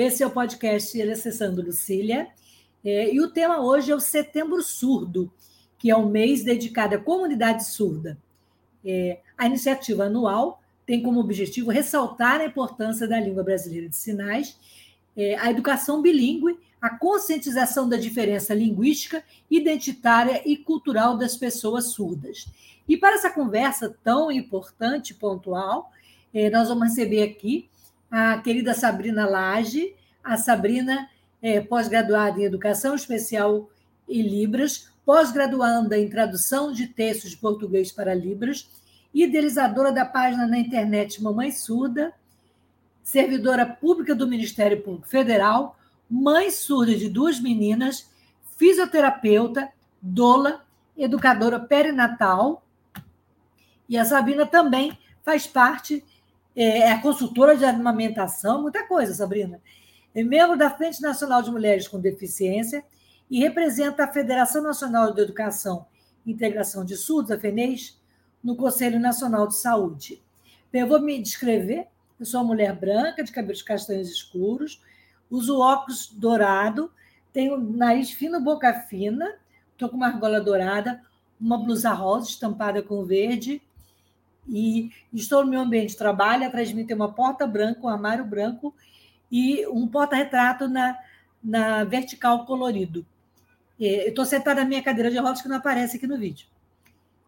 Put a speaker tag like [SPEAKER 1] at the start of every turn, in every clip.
[SPEAKER 1] Esse é o podcast Acessando Lucília. É, e o tema hoje é o Setembro Surdo, que é um mês dedicado à comunidade surda. É, a iniciativa anual tem como objetivo ressaltar a importância da língua brasileira de sinais, é, a educação bilíngue, a conscientização da diferença linguística, identitária e cultural das pessoas surdas. E para essa conversa tão importante e pontual, é, nós vamos receber aqui a querida Sabrina Lage, a Sabrina é pós-graduada em Educação Especial e Libras, pós-graduanda em Tradução de Textos de Português para Libras, idealizadora da página na internet Mamãe Surda, servidora pública do Ministério Público Federal, mãe surda de duas meninas, fisioterapeuta, doula, educadora perinatal. E a Sabrina também faz parte é, é consultora de amamentação, muita coisa, Sabrina. É membro da Frente Nacional de Mulheres com Deficiência e representa a Federação Nacional de Educação e Integração de Surdos, a FENES, no Conselho Nacional de Saúde. Eu vou me descrever. Eu sou uma mulher branca, de cabelos castanhos escuros, uso óculos dourado, tenho nariz fino, boca fina, estou com uma argola dourada, uma blusa rosa estampada com verde, e estou no meu ambiente de trabalho, atrás de mim tem uma porta branca, um armário branco e um porta-retrato na, na vertical colorido. É, estou sentada na minha cadeira de rodas que não aparece aqui no vídeo.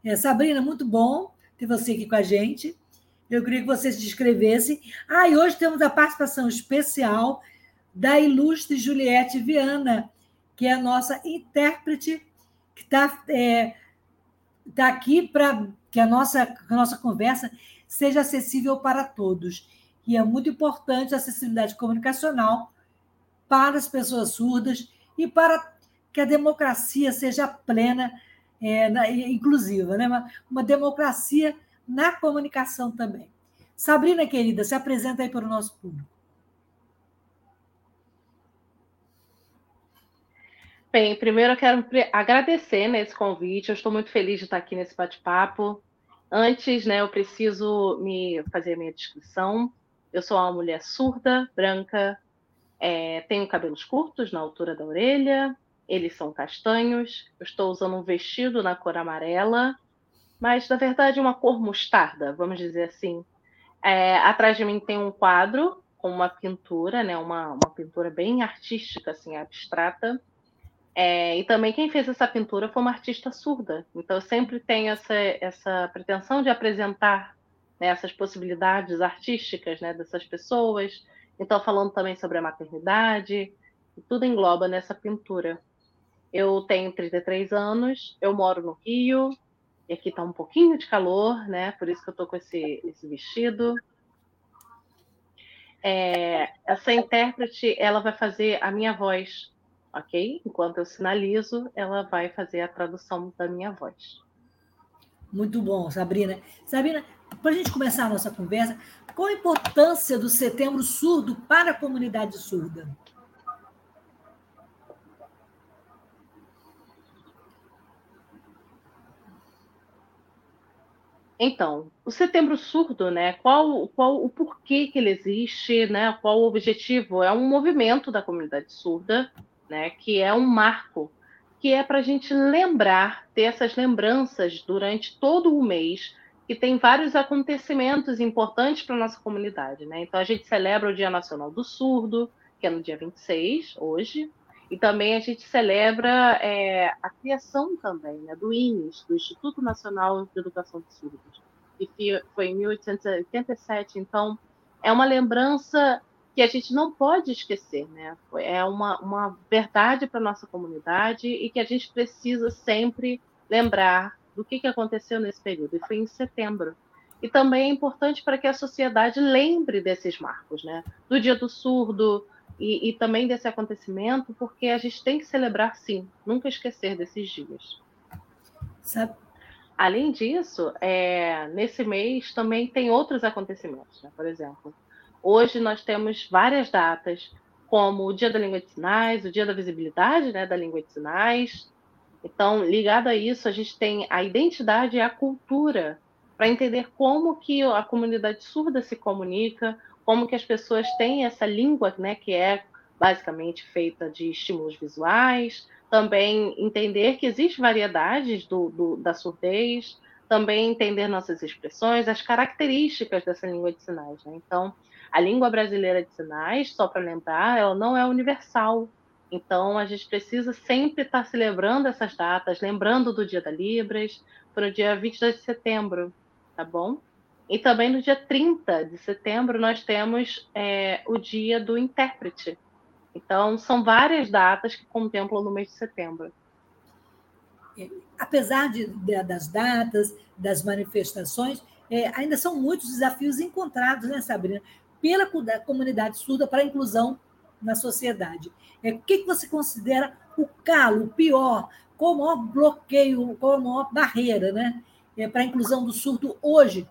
[SPEAKER 1] É, Sabrina, muito bom ter você aqui com a gente. Eu queria que você se descrevesse. Ah, e hoje temos a participação especial da ilustre Juliette Viana, que é a nossa intérprete, que está é, tá aqui para que a nossa, a nossa conversa seja acessível para todos. E é muito importante a acessibilidade comunicacional para as pessoas surdas e para que a democracia seja plena, é, inclusiva, né? uma, uma democracia na comunicação também. Sabrina, querida, se apresenta aí para o nosso público.
[SPEAKER 2] Bem, primeiro eu quero agradecer né, esse convite. Eu estou muito feliz de estar aqui nesse bate-papo. Antes, né, eu preciso me fazer a minha descrição. Eu sou uma mulher surda, branca, é, tenho cabelos curtos na altura da orelha, eles são castanhos. Eu estou usando um vestido na cor amarela, mas na verdade uma cor mostarda, vamos dizer assim. É, atrás de mim tem um quadro com uma pintura, né, uma, uma pintura bem artística, assim, abstrata. É, e também quem fez essa pintura foi uma artista surda. Então eu sempre tenho essa, essa pretensão de apresentar né, essas possibilidades artísticas né, dessas pessoas. Então falando também sobre a maternidade, tudo engloba nessa pintura. Eu tenho 33 anos, eu moro no Rio, e aqui está um pouquinho de calor, né? Por isso que eu estou com esse, esse vestido. É, essa intérprete, ela vai fazer a minha voz ok? Enquanto eu sinalizo, ela vai fazer a tradução da minha voz.
[SPEAKER 1] Muito bom, Sabrina. Sabrina, para a gente começar a nossa conversa, qual a importância do Setembro Surdo para a comunidade surda?
[SPEAKER 2] Então, o Setembro Surdo, né? Qual, qual o porquê que ele existe, né? Qual o objetivo? É um movimento da comunidade surda né? Que é um marco, que é para a gente lembrar, ter essas lembranças durante todo o mês, que tem vários acontecimentos importantes para a nossa comunidade, né? Então a gente celebra o Dia Nacional do Surdo, que é no dia 26, hoje, e também a gente celebra é, a criação também né, do INES, do Instituto Nacional de Educação de Surdos, que foi em 1887. Então, é uma lembrança que a gente não pode esquecer, né? É uma, uma verdade para a nossa comunidade e que a gente precisa sempre lembrar do que, que aconteceu nesse período. E foi em setembro. E também é importante para que a sociedade lembre desses marcos, né? Do Dia do Surdo, e, e também desse acontecimento, porque a gente tem que celebrar, sim, nunca esquecer desses dias. Sabe? Além disso, é, nesse mês também tem outros acontecimentos, né? por exemplo. Hoje nós temos várias datas, como o Dia da Língua de Sinais, o Dia da Visibilidade né, da Língua de Sinais. Então, ligado a isso, a gente tem a identidade e a cultura para entender como que a comunidade surda se comunica, como que as pessoas têm essa língua, né, que é basicamente feita de estímulos visuais, também entender que existem variedades do, do, da surdez, também entender nossas expressões, as características dessa língua de sinais. Né? Então, a língua brasileira de sinais, só para lembrar, ela não é universal. Então, a gente precisa sempre estar celebrando essas datas, lembrando do Dia da Libras, para o dia 22 de setembro, tá bom? E também no dia 30 de setembro, nós temos é, o Dia do Intérprete, então, são várias datas que contemplam no mês de setembro.
[SPEAKER 1] É, apesar de, de, das datas, das manifestações, é, ainda são muitos desafios encontrados, né, Sabrina, pela comunidade surda para a inclusão na sociedade. É, o que, que você considera o calo, o pior, qual o maior bloqueio, qual a maior barreira né, é, para a inclusão do surdo hoje,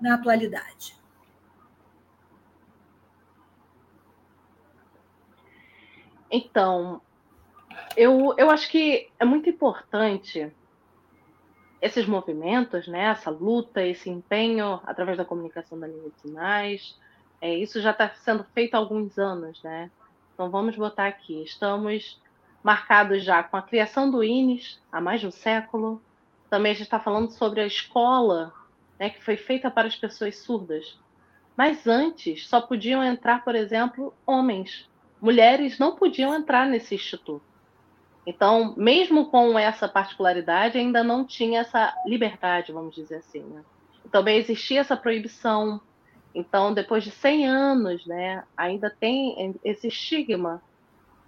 [SPEAKER 1] na atualidade?
[SPEAKER 2] Então, eu, eu acho que é muito importante esses movimentos, né, essa luta, esse empenho através da comunicação da língua de sinais. É, isso já está sendo feito há alguns anos, né? Então vamos botar aqui. Estamos marcados já com a criação do INES há mais de um século. Também a gente está falando sobre a escola, né, que foi feita para as pessoas surdas. Mas antes só podiam entrar, por exemplo, homens mulheres não podiam entrar nesse instituto. Então, mesmo com essa particularidade, ainda não tinha essa liberdade, vamos dizer assim. Né? Também existia essa proibição. Então, depois de 100 anos, né, ainda tem esse estigma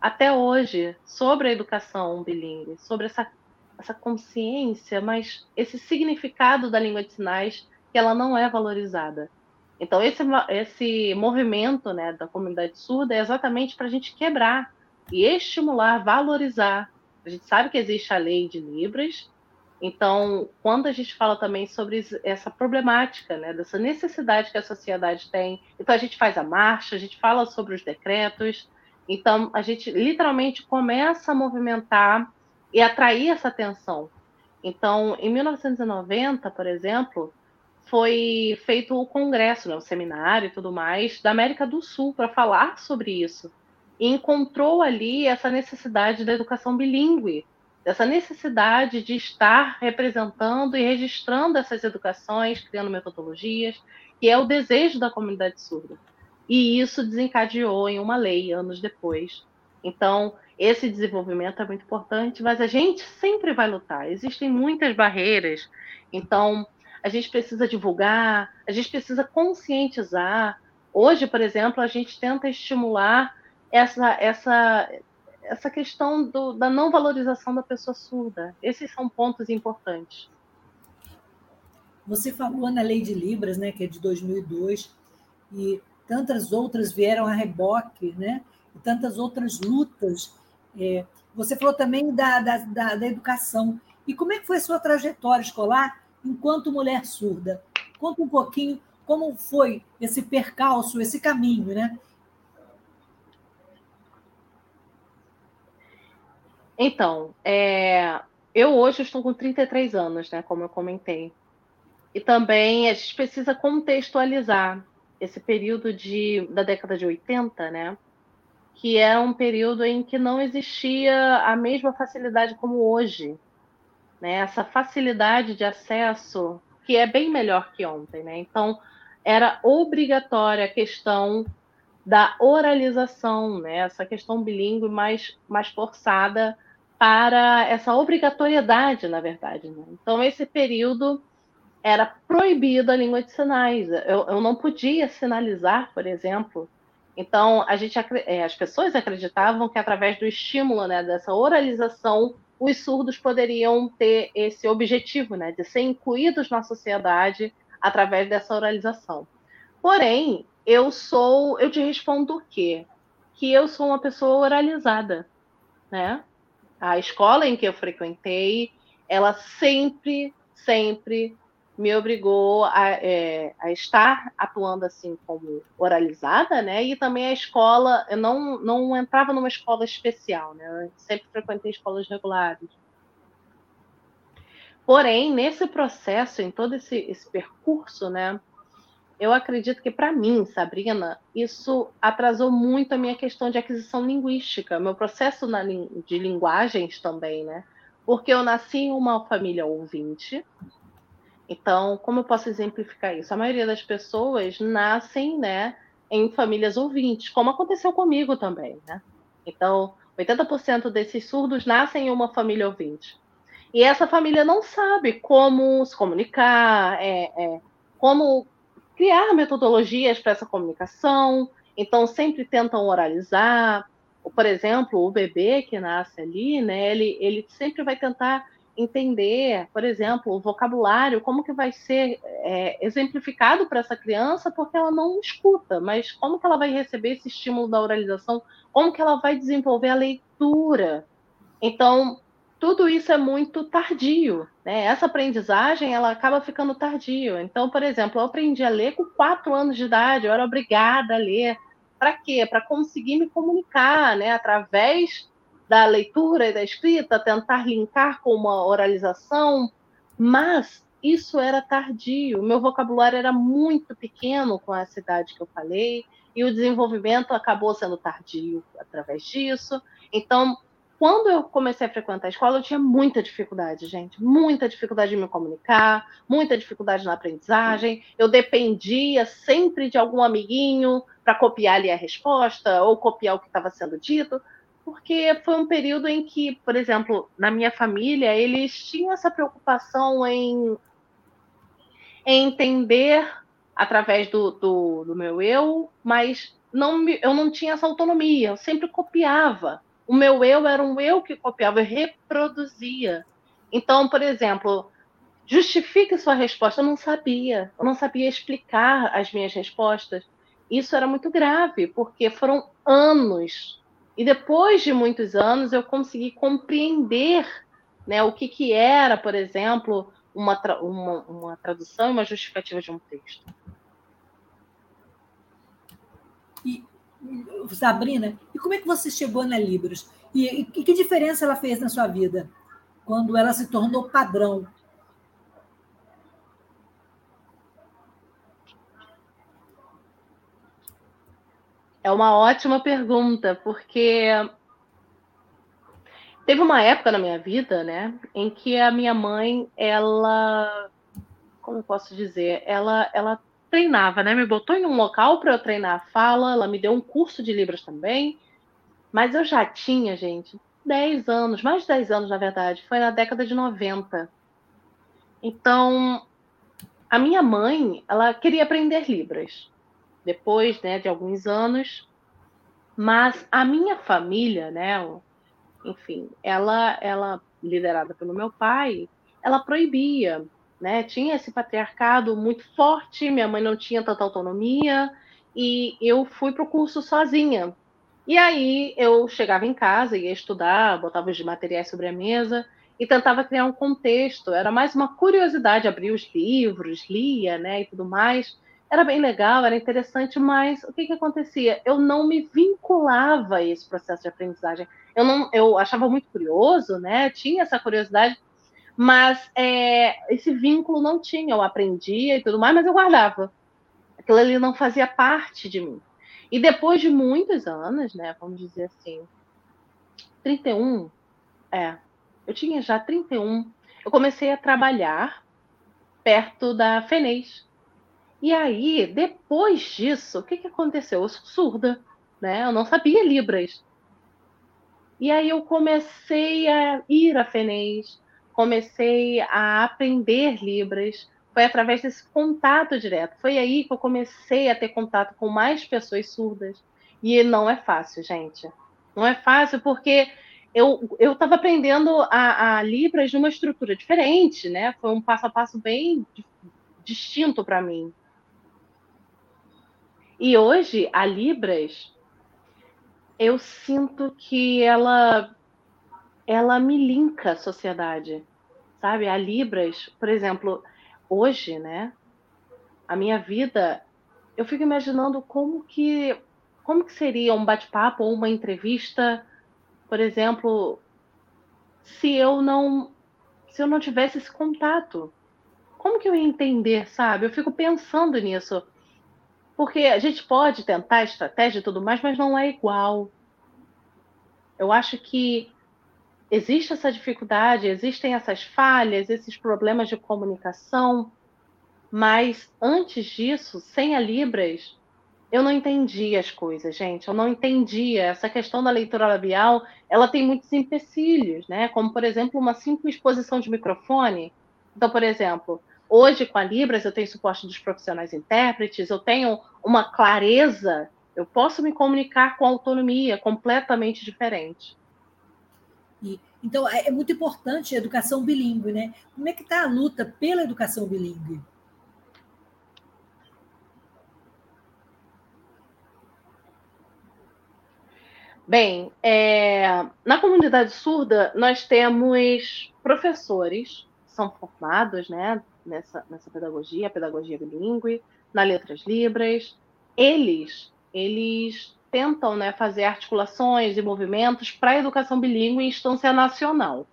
[SPEAKER 2] até hoje sobre a educação bilíngue, sobre essa, essa consciência, mas esse significado da língua de sinais que ela não é valorizada. Então, esse, esse movimento né, da comunidade surda é exatamente para a gente quebrar e estimular, valorizar. A gente sabe que existe a lei de Libras, então, quando a gente fala também sobre essa problemática, né, dessa necessidade que a sociedade tem, então a gente faz a marcha, a gente fala sobre os decretos, então a gente literalmente começa a movimentar e atrair essa atenção. Então, em 1990, por exemplo, foi feito o congresso, né, o seminário e tudo mais, da América do Sul para falar sobre isso. E encontrou ali essa necessidade da educação bilíngue, dessa necessidade de estar representando e registrando essas educações, criando metodologias, que é o desejo da comunidade surda. E isso desencadeou em uma lei anos depois. Então, esse desenvolvimento é muito importante, mas a gente sempre vai lutar. Existem muitas barreiras. Então, a gente precisa divulgar, a gente precisa conscientizar. Hoje, por exemplo, a gente tenta estimular essa, essa, essa questão do, da não valorização da pessoa surda. Esses são pontos importantes.
[SPEAKER 1] Você falou na Lei de Libras, né, que é de 2002, e tantas outras vieram a reboque, né? E tantas outras lutas. É, você falou também da, da, da, da educação. E como é que foi a sua trajetória escolar enquanto mulher surda. Conta um pouquinho como foi esse percalço, esse caminho, né?
[SPEAKER 2] Então, é, eu hoje estou com 33 anos, né, como eu comentei. E também a gente precisa contextualizar esse período de, da década de 80, né, que era é um período em que não existia a mesma facilidade como hoje né? Essa facilidade de acesso que é bem melhor que ontem, né? Então era obrigatória a questão da oralização, né? Essa questão bilíngue mais mais forçada para essa obrigatoriedade, na verdade. Né? Então esse período era proibida a língua de sinais. Eu, eu não podia sinalizar, por exemplo. Então a gente, é, as pessoas acreditavam que através do estímulo, né, dessa oralização os surdos poderiam ter esse objetivo, né, de ser incluídos na sociedade através dessa oralização. Porém, eu sou, eu te respondo o quê? que eu sou uma pessoa oralizada, né? A escola em que eu frequentei, ela sempre, sempre me obrigou a, é, a, estar atuando assim como oralizada, né? E também a escola, eu não, não entrava numa escola especial, né? Eu sempre frequentei escolas regulares. Porém, nesse processo, em todo esse, esse percurso, né? Eu acredito que para mim, Sabrina, isso atrasou muito a minha questão de aquisição linguística, meu processo na, de linguagens também, né? Porque eu nasci em uma família ouvinte, então, como eu posso exemplificar isso? A maioria das pessoas nascem, né, em famílias ouvintes, como aconteceu comigo também, né? Então, 80% desses surdos nascem em uma família ouvinte. E essa família não sabe como se comunicar, é, é, como criar metodologias para essa comunicação, então sempre tentam oralizar. Por exemplo, o bebê que nasce ali, né, ele, ele sempre vai tentar entender, por exemplo, o vocabulário, como que vai ser é, exemplificado para essa criança, porque ela não escuta, mas como que ela vai receber esse estímulo da oralização, como que ela vai desenvolver a leitura. Então, tudo isso é muito tardio, né? Essa aprendizagem, ela acaba ficando tardio. Então, por exemplo, eu aprendi a ler com quatro anos de idade, eu era obrigada a ler. Para quê? Para conseguir me comunicar, né? Através da leitura e da escrita, tentar linkar com uma oralização, mas isso era tardio. Meu vocabulário era muito pequeno com a cidade que eu falei, e o desenvolvimento acabou sendo tardio através disso. Então, quando eu comecei a frequentar a escola, eu tinha muita dificuldade, gente. Muita dificuldade de me comunicar, muita dificuldade na aprendizagem. Eu dependia sempre de algum amiguinho para copiar ali a resposta ou copiar o que estava sendo dito porque foi um período em que, por exemplo, na minha família, eles tinham essa preocupação em, em entender através do, do, do, meu eu, mas não eu não tinha essa autonomia, eu sempre copiava. O meu eu era um eu que copiava, eu reproduzia. Então, por exemplo, justifique sua resposta. Eu não sabia, eu não sabia explicar as minhas respostas. Isso era muito grave, porque foram anos e depois de muitos anos, eu consegui compreender né, o que, que era, por exemplo, uma, tra uma, uma tradução e uma justificativa de um texto.
[SPEAKER 1] E, Sabrina, e como é que você chegou na Libras? E, e que diferença ela fez na sua vida quando ela se tornou padrão
[SPEAKER 2] É uma ótima pergunta, porque teve uma época na minha vida, né, em que a minha mãe, ela, como eu posso dizer, ela, ela treinava, né, me botou em um local para eu treinar a fala, ela me deu um curso de libras também, mas eu já tinha, gente, 10 anos, mais de 10 anos, na verdade, foi na década de 90. Então, a minha mãe, ela queria aprender libras depois né, de alguns anos. Mas a minha família, né, enfim, ela, ela liderada pelo meu pai, ela proibia, né? Tinha esse patriarcado muito forte, minha mãe não tinha tanta autonomia e eu fui para o curso sozinha. E aí eu chegava em casa, ia estudar, botava os materiais sobre a mesa e tentava criar um contexto. Era mais uma curiosidade, abrir os livros, lia, né, e tudo mais era bem legal, era interessante, mas o que, que acontecia? Eu não me vinculava a esse processo de aprendizagem. Eu não, eu achava muito curioso, né? Tinha essa curiosidade, mas é, esse vínculo não tinha. Eu aprendia e tudo mais, mas eu guardava. Aquilo ali não fazia parte de mim. E depois de muitos anos, né? Vamos dizer assim, 31, é, eu tinha já 31, eu comecei a trabalhar perto da FENES, e aí, depois disso, o que, que aconteceu? Eu sou surda, né? Eu não sabia Libras. E aí eu comecei a ir a FENES, comecei a aprender Libras. Foi através desse contato direto. Foi aí que eu comecei a ter contato com mais pessoas surdas. E não é fácil, gente. Não é fácil porque eu estava aprendendo a, a Libras numa estrutura diferente, né? Foi um passo a passo bem distinto para mim. E hoje, a Libras, eu sinto que ela ela me linka à sociedade, sabe? A Libras, por exemplo, hoje, né? A minha vida, eu fico imaginando como que como que seria um bate-papo ou uma entrevista, por exemplo, se eu não se eu não tivesse esse contato. Como que eu ia entender, sabe? Eu fico pensando nisso. Porque a gente pode tentar estratégia e tudo mais, mas não é igual. Eu acho que existe essa dificuldade, existem essas falhas, esses problemas de comunicação, mas antes disso, sem a Libras, eu não entendia as coisas, gente. Eu não entendia. Essa questão da leitura labial, ela tem muitos empecilhos, né? Como, por exemplo, uma simples posição de microfone. Então, por exemplo, Hoje, com a Libras, eu tenho suporte dos profissionais intérpretes, eu tenho uma clareza, eu posso me comunicar com autonomia completamente diferente.
[SPEAKER 1] E, então, é, é muito importante a educação bilíngue, né? Como é que está a luta pela educação bilíngue?
[SPEAKER 2] Bem, é, na comunidade surda, nós temos professores, são formados, né, nessa, nessa pedagogia, pedagogia bilíngue, na Letras Libras. Eles, eles tentam né, fazer articulações e movimentos para a educação bilíngue em instância nacional.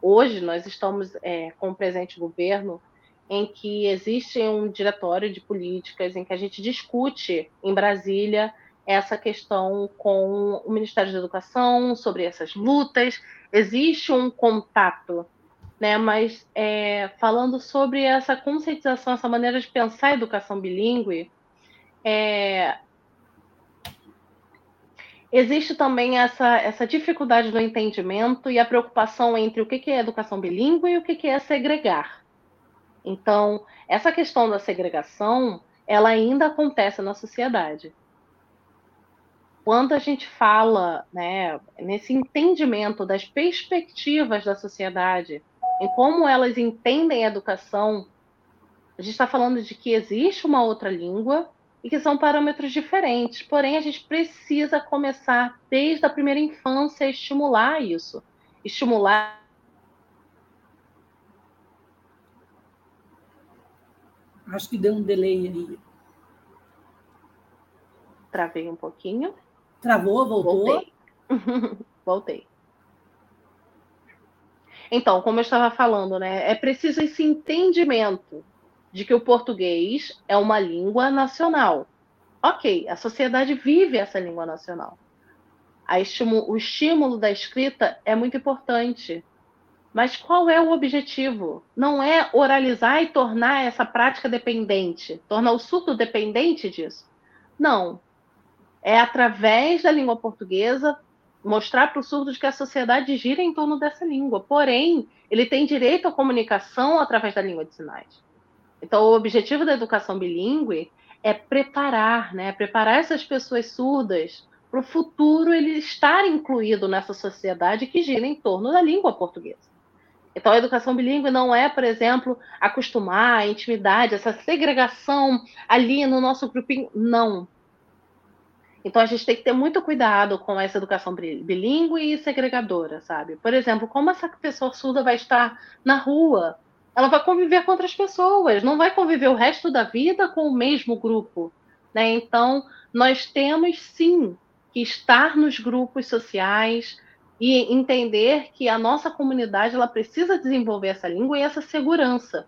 [SPEAKER 2] Hoje, nós estamos é, com o presente governo em que existe um diretório de políticas em que a gente discute em Brasília essa questão com o Ministério da Educação sobre essas lutas. Existe um contato né? Mas é, falando sobre essa conscientização, essa maneira de pensar a educação bilíngue, é, existe também essa, essa dificuldade do entendimento e a preocupação entre o que é educação bilíngue e o que é segregar. Então, essa questão da segregação, ela ainda acontece na sociedade. Quando a gente fala né, nesse entendimento das perspectivas da sociedade, em como elas entendem a educação, a gente está falando de que existe uma outra língua e que são parâmetros diferentes. Porém, a gente precisa começar desde a primeira infância a estimular isso. Estimular.
[SPEAKER 1] Acho que deu um delay aí.
[SPEAKER 2] Travei um pouquinho.
[SPEAKER 1] Travou, voltou?
[SPEAKER 2] Voltei. Voltei. Então, como eu estava falando, né, é preciso esse entendimento de que o português é uma língua nacional. Ok, a sociedade vive essa língua nacional. o estímulo da escrita é muito importante. Mas qual é o objetivo? Não é oralizar e tornar essa prática dependente, tornar o surdo dependente disso. Não. É através da língua portuguesa mostrar para o surdo que a sociedade gira em torno dessa língua. Porém, ele tem direito à comunicação através da língua de sinais. Então, o objetivo da educação bilíngue é preparar, né? Preparar essas pessoas surdas para o futuro ele estar incluído nessa sociedade que gira em torno da língua portuguesa. Então, a educação bilíngue não é, por exemplo, acostumar a intimidade, essa segregação ali no nosso grupinho. Não. Então a gente tem que ter muito cuidado com essa educação bilíngue e segregadora, sabe? Por exemplo, como essa pessoa surda vai estar na rua? Ela vai conviver com outras pessoas, não vai conviver o resto da vida com o mesmo grupo, né? Então, nós temos sim que estar nos grupos sociais e entender que a nossa comunidade ela precisa desenvolver essa língua e essa segurança,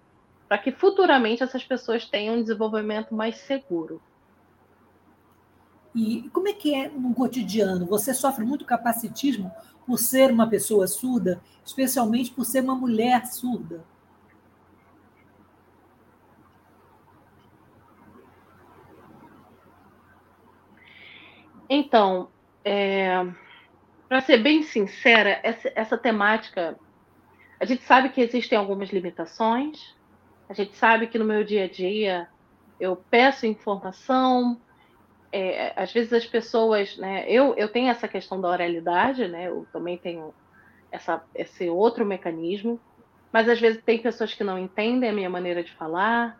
[SPEAKER 2] para que futuramente essas pessoas tenham um desenvolvimento mais seguro.
[SPEAKER 1] E como é que é no cotidiano? Você sofre muito capacitismo por ser uma pessoa surda, especialmente por ser uma mulher surda?
[SPEAKER 2] Então, é, para ser bem sincera, essa, essa temática, a gente sabe que existem algumas limitações, a gente sabe que no meu dia a dia eu peço informação, é, às vezes as pessoas, né? Eu, eu tenho essa questão da oralidade, né? Eu também tenho essa, esse outro mecanismo, mas às vezes tem pessoas que não entendem a minha maneira de falar.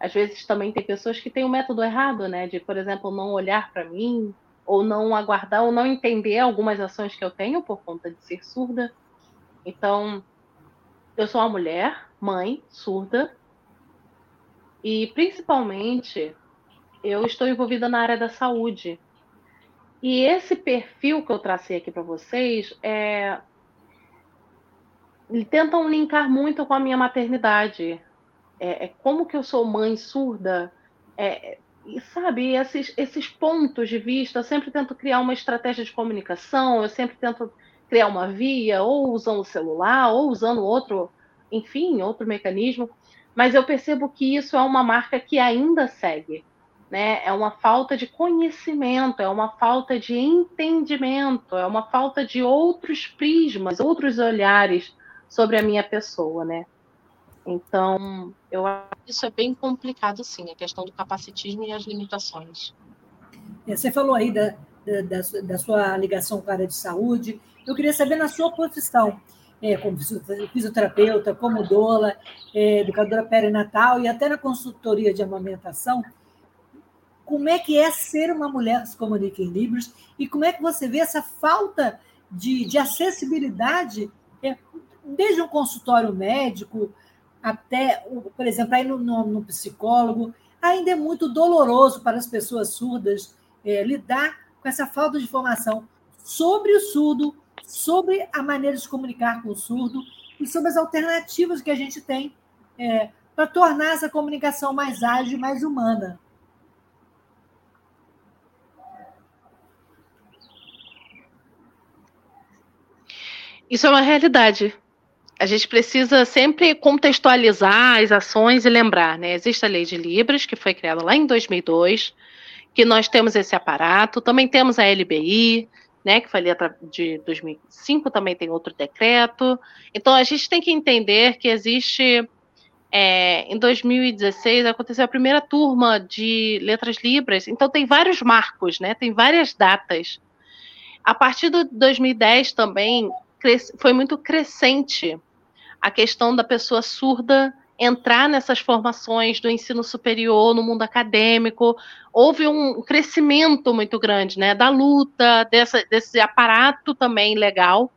[SPEAKER 2] Às vezes também tem pessoas que têm o um método errado, né? De, por exemplo, não olhar para mim, ou não aguardar, ou não entender algumas ações que eu tenho por conta de ser surda. Então, eu sou uma mulher, mãe, surda, e principalmente eu estou envolvida na área da saúde. E esse perfil que eu tracei aqui para vocês é tentam linkar muito com a minha maternidade. É, é como que eu sou mãe surda, é, e sabe, esses, esses pontos de vista, eu sempre tento criar uma estratégia de comunicação, eu sempre tento criar uma via, ou usando o celular, ou usando outro, enfim, outro mecanismo, mas eu percebo que isso é uma marca que ainda segue. Né? É uma falta de conhecimento, é uma falta de entendimento, é uma falta de outros prismas, outros olhares sobre a minha pessoa, né? Então, eu acho que isso é bem complicado, sim, a questão do capacitismo e as limitações.
[SPEAKER 1] É, você falou aí da, da, da sua ligação com a área de saúde. Eu queria saber, na sua profissão, é, como fisioterapeuta, como doula, é, educadora perinatal e até na consultoria de amamentação, como é que é ser uma mulher que se comunica em Libras e como é que você vê essa falta de, de acessibilidade, é, desde um consultório médico, até, por exemplo, aí no, no, no psicólogo, ainda é muito doloroso para as pessoas surdas é, lidar com essa falta de informação sobre o surdo, sobre a maneira de se comunicar com o surdo e sobre as alternativas que a gente tem é, para tornar essa comunicação mais ágil mais humana.
[SPEAKER 2] Isso é uma realidade a gente precisa sempre contextualizar as ações e lembrar, né? Existe a Lei de Libras, que foi criada lá em 2002, que nós temos esse aparato, também temos a LBI, né, que foi de 2005, também tem outro decreto. Então, a gente tem que entender que existe. É, em 2016 aconteceu a primeira turma de letras libras, então tem vários marcos, né? Tem várias datas. A partir de 2010 também foi muito crescente a questão da pessoa surda entrar nessas formações do ensino superior, no mundo acadêmico. Houve um crescimento muito grande né, da luta, dessa, desse aparato também legal.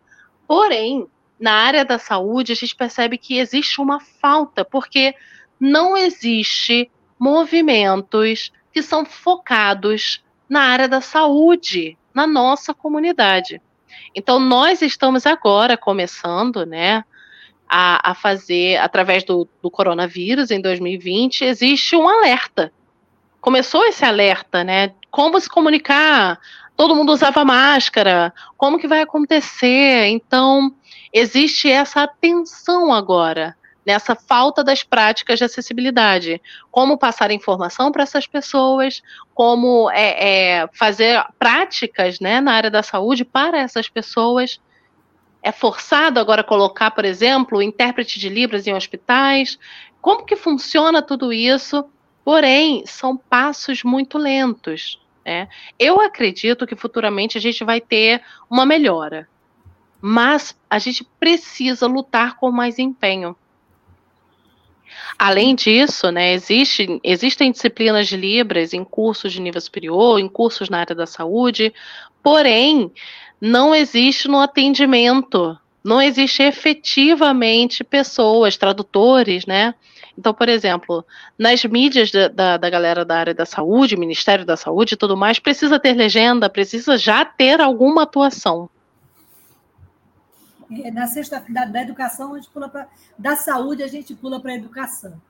[SPEAKER 2] Porém, na área da saúde, a gente percebe que existe uma falta, porque não existe movimentos que são focados na área da saúde, na nossa comunidade. Então, nós estamos agora começando, né, a, a fazer, através do, do coronavírus em 2020, existe um alerta. Começou esse alerta, né? Como se comunicar? Todo mundo usava máscara. Como que vai acontecer? Então, existe essa atenção agora nessa falta das práticas de acessibilidade. Como passar informação para essas pessoas, como é, é, fazer práticas né, na área da saúde para essas pessoas é forçado agora colocar, por exemplo, o intérprete de Libras em hospitais? Como que funciona tudo isso? Porém, são passos muito lentos. Né? Eu acredito que futuramente a gente vai ter uma melhora, mas a gente precisa lutar com mais empenho. Além disso, né, existe, existem disciplinas de Libras em cursos de nível superior, em cursos na área da saúde, porém, não existe no atendimento, não existe efetivamente pessoas, tradutores, né? Então, por exemplo, nas mídias da, da, da, galera da área da saúde, Ministério da Saúde e tudo mais, precisa ter legenda, precisa já ter alguma atuação.
[SPEAKER 1] É, na sexta da, educação, a gente pula para. Da saúde, a gente pula para a educação.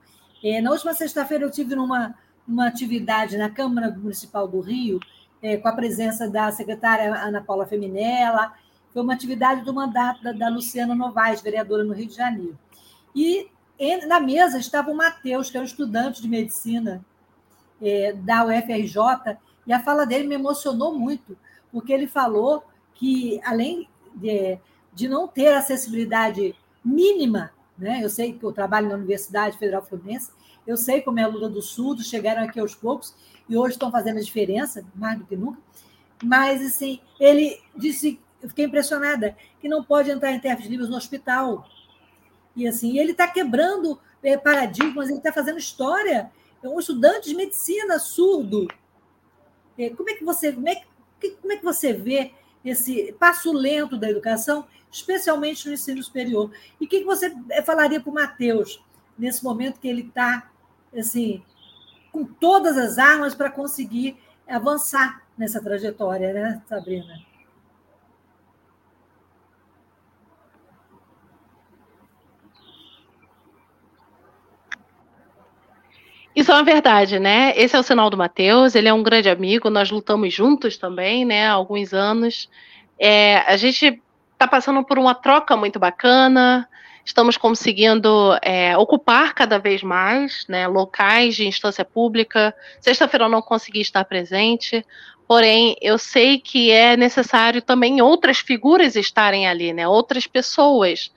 [SPEAKER 1] É, na última sexta-feira, eu tive numa uma atividade na Câmara Municipal do Rio, é, com a presença da secretária Ana Paula Feminella. Foi uma atividade do mandato da, da Luciana Novaes, vereadora no Rio de Janeiro. E na mesa estava o Matheus, que é um estudante de medicina é, da UFRJ, e a fala dele me emocionou muito, porque ele falou que, além de, de não ter acessibilidade mínima, né, eu sei que eu trabalho na Universidade Federal Fluminense, eu sei como é a luta do Sul, chegaram aqui aos poucos, e hoje estão fazendo a diferença, mais do que nunca. Mas, assim, ele disse, eu fiquei impressionada, que não pode entrar em intérprete livres no hospital. E, assim, ele está quebrando é, paradigmas, ele está fazendo história. É um estudante de medicina surdo. É, como é que você. Como é, como é que você vê esse passo lento da educação, especialmente no ensino superior? E o que você eh, falaria para o Matheus nesse momento que ele está assim, com todas as armas para conseguir avançar nessa trajetória, né, Sabrina?
[SPEAKER 2] Isso é uma verdade, né? Esse é o sinal do Matheus, ele é um grande amigo, nós lutamos juntos também, né, há alguns anos. É, a gente está passando por uma troca muito bacana, estamos conseguindo é, ocupar cada vez mais né, locais de instância pública. Sexta-feira eu não consegui estar presente, porém eu sei que é necessário também outras figuras estarem ali, né, outras pessoas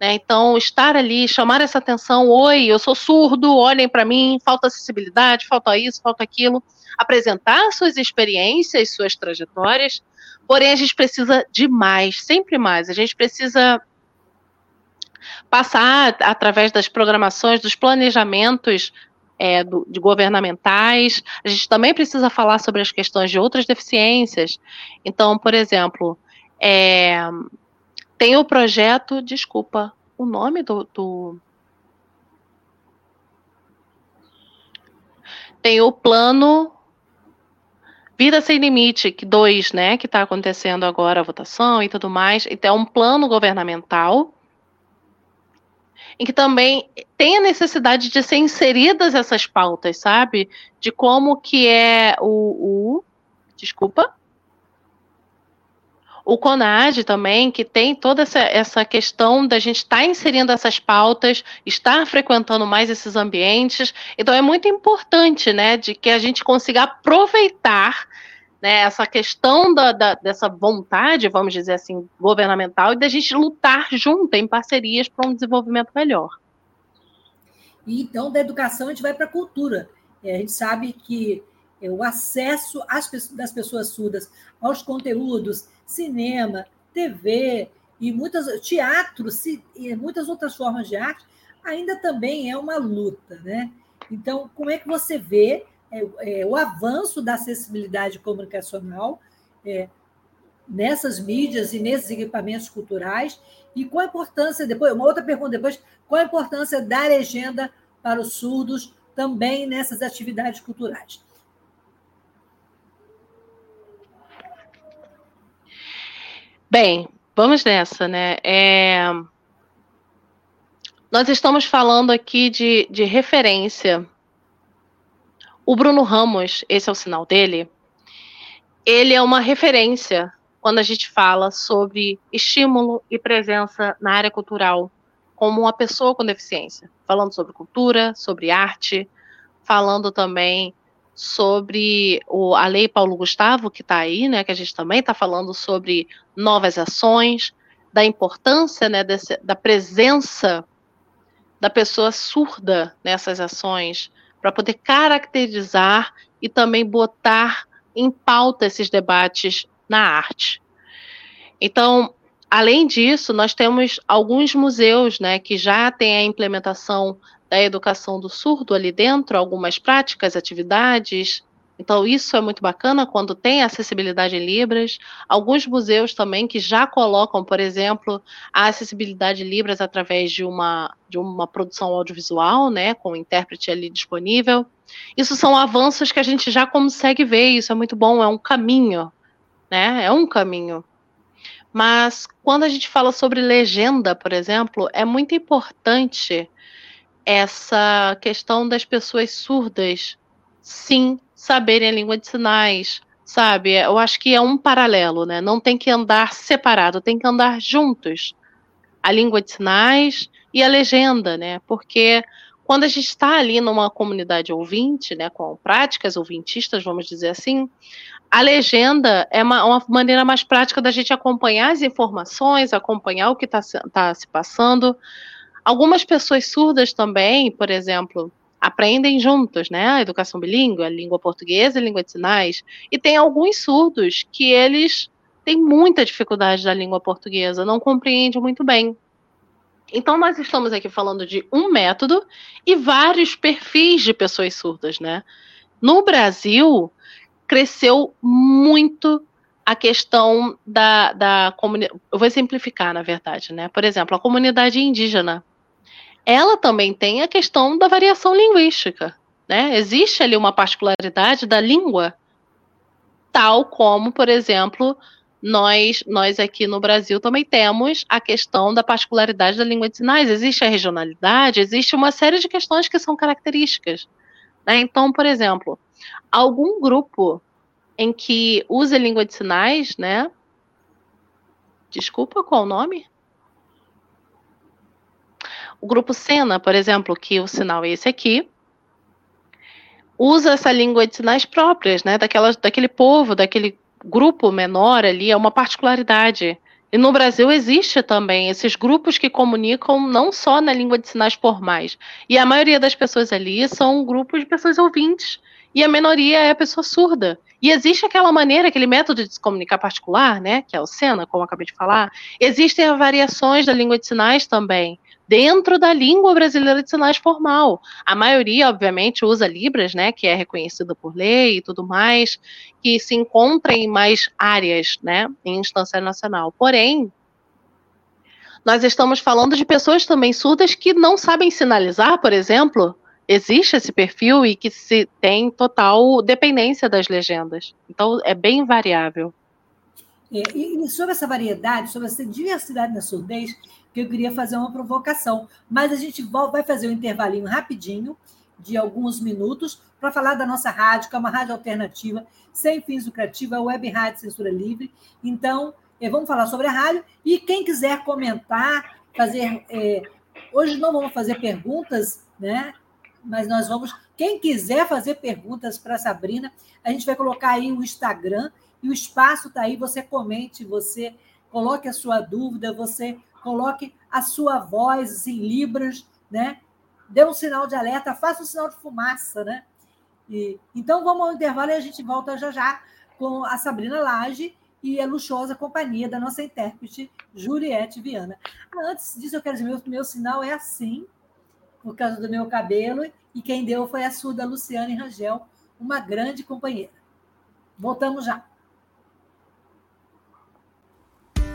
[SPEAKER 2] né? Então, estar ali, chamar essa atenção, oi, eu sou surdo, olhem para mim, falta acessibilidade, falta isso, falta aquilo, apresentar suas experiências, suas trajetórias, porém a gente precisa de mais, sempre mais, a gente precisa passar através das programações, dos planejamentos é, do, de governamentais, a gente também precisa falar sobre as questões de outras deficiências. Então, por exemplo, é, tem o projeto, desculpa, o nome do, do. Tem o plano Vida Sem Limite, que dois, né, que está acontecendo agora a votação e tudo mais. Então, é um plano governamental em que também tem a necessidade de ser inseridas essas pautas, sabe? De como que é o, o desculpa, o CONAD também, que tem toda essa, essa questão da gente estar tá inserindo essas pautas, estar frequentando mais esses ambientes. Então é muito importante, né, de que a gente consiga aproveitar né, essa questão da, da, dessa vontade, vamos dizer assim, governamental, e da gente lutar junto, em parcerias, para um desenvolvimento melhor.
[SPEAKER 1] E então, da educação, a gente vai para a cultura. É, a gente sabe que o acesso às, das pessoas surdas aos conteúdos, cinema, TV e muitas teatro e muitas outras formas de arte ainda também é uma luta, né? Então, como é que você vê é, é, o avanço da acessibilidade comunicacional é, nessas mídias e nesses equipamentos culturais e qual a importância depois uma outra pergunta depois qual a importância da legenda para os surdos também nessas atividades culturais?
[SPEAKER 2] Bem, vamos nessa, né? É... Nós estamos falando aqui de, de referência. O Bruno Ramos, esse é o sinal dele, ele é uma referência quando a gente fala sobre estímulo e presença na área cultural como uma pessoa com deficiência, falando sobre cultura, sobre arte, falando também sobre o, a Lei Paulo Gustavo, que está aí, né, que a gente também está falando sobre novas ações, da importância né, desse, da presença da pessoa surda nessas ações, para poder caracterizar e também botar em pauta esses debates na arte. Então, além disso, nós temos alguns museus né, que já têm a implementação da educação do surdo ali dentro, algumas práticas, atividades. Então, isso é muito bacana quando tem acessibilidade em Libras. Alguns museus também que já colocam, por exemplo, a acessibilidade em Libras através de uma, de uma produção audiovisual, né, com o intérprete ali disponível. Isso são avanços que a gente já consegue ver, isso é muito bom, é um caminho, né? É um caminho. Mas quando a gente fala sobre legenda, por exemplo, é muito importante essa questão das pessoas surdas, sim, saberem a língua de sinais, sabe? Eu acho que é um paralelo, né? Não tem que andar separado, tem que andar juntos. A língua de sinais e a legenda, né? Porque quando a gente está ali numa comunidade ouvinte, né, com práticas ouvintistas, vamos dizer assim, a legenda é uma, uma maneira mais prática da gente acompanhar as informações, acompanhar o que está tá se passando, Algumas pessoas surdas também, por exemplo, aprendem juntos, né? A educação bilíngue, a língua portuguesa e a língua de sinais. E tem alguns surdos que eles têm muita dificuldade da língua portuguesa, não compreendem muito bem. Então, nós estamos aqui falando de um método e vários perfis de pessoas surdas, né? No Brasil, cresceu muito a questão da, da comunidade. Eu vou simplificar, na verdade, né? Por exemplo, a comunidade indígena. Ela também tem a questão da variação linguística. Né? Existe ali uma particularidade da língua, tal como, por exemplo, nós, nós aqui no Brasil também temos a questão da particularidade da língua de sinais. Existe a regionalidade, existe uma série de questões que são características. Né? Então, por exemplo, algum grupo em que usa língua de sinais, né? Desculpa, qual o nome? O grupo Sena, por exemplo, que o sinal é esse aqui, usa essa língua de sinais próprias, né? Daquela, daquele povo, daquele grupo menor ali, é uma particularidade. E no Brasil existe também esses grupos que comunicam não só na língua de sinais formais. E a maioria das pessoas ali são grupos de pessoas ouvintes e a minoria é a pessoa surda. E existe aquela maneira, aquele método de se comunicar particular, né, que é o SENA, como eu acabei de falar. Existem variações da língua de sinais também, dentro da língua brasileira de sinais formal. A maioria, obviamente, usa Libras, né, que é reconhecido por lei e tudo mais, que se encontra em mais áreas, né, em instância nacional. Porém, nós estamos falando de pessoas também surdas que não sabem sinalizar, por exemplo, existe esse perfil e que se tem total dependência das legendas. Então é bem variável.
[SPEAKER 1] É, e, sobre essa variedade, sobre essa diversidade na surdez, eu queria fazer uma provocação. Mas a gente vai fazer um intervalinho rapidinho, de alguns minutos, para falar da nossa rádio, que é uma rádio alternativa, sem fins lucrativos, a Web Rádio Censura Livre. Então, é, vamos falar sobre a rádio. E quem quiser comentar, fazer. É, hoje não vamos fazer perguntas, né? mas nós vamos. Quem quiser fazer perguntas para a Sabrina, a gente vai colocar aí o Instagram e o espaço está aí. Você comente, você coloque a sua dúvida, você coloque a sua voz em libras, né? Dê um sinal de alerta, faça um sinal de fumaça, né? E, então vamos ao intervalo e a gente volta já já com a Sabrina Lage e a luxuosa companhia da nossa intérprete Juliette Viana. Antes disso, eu quero dizer, meu, meu sinal é assim, por causa do meu cabelo, e quem deu foi a surda Luciane Rangel, uma grande companheira. Voltamos já.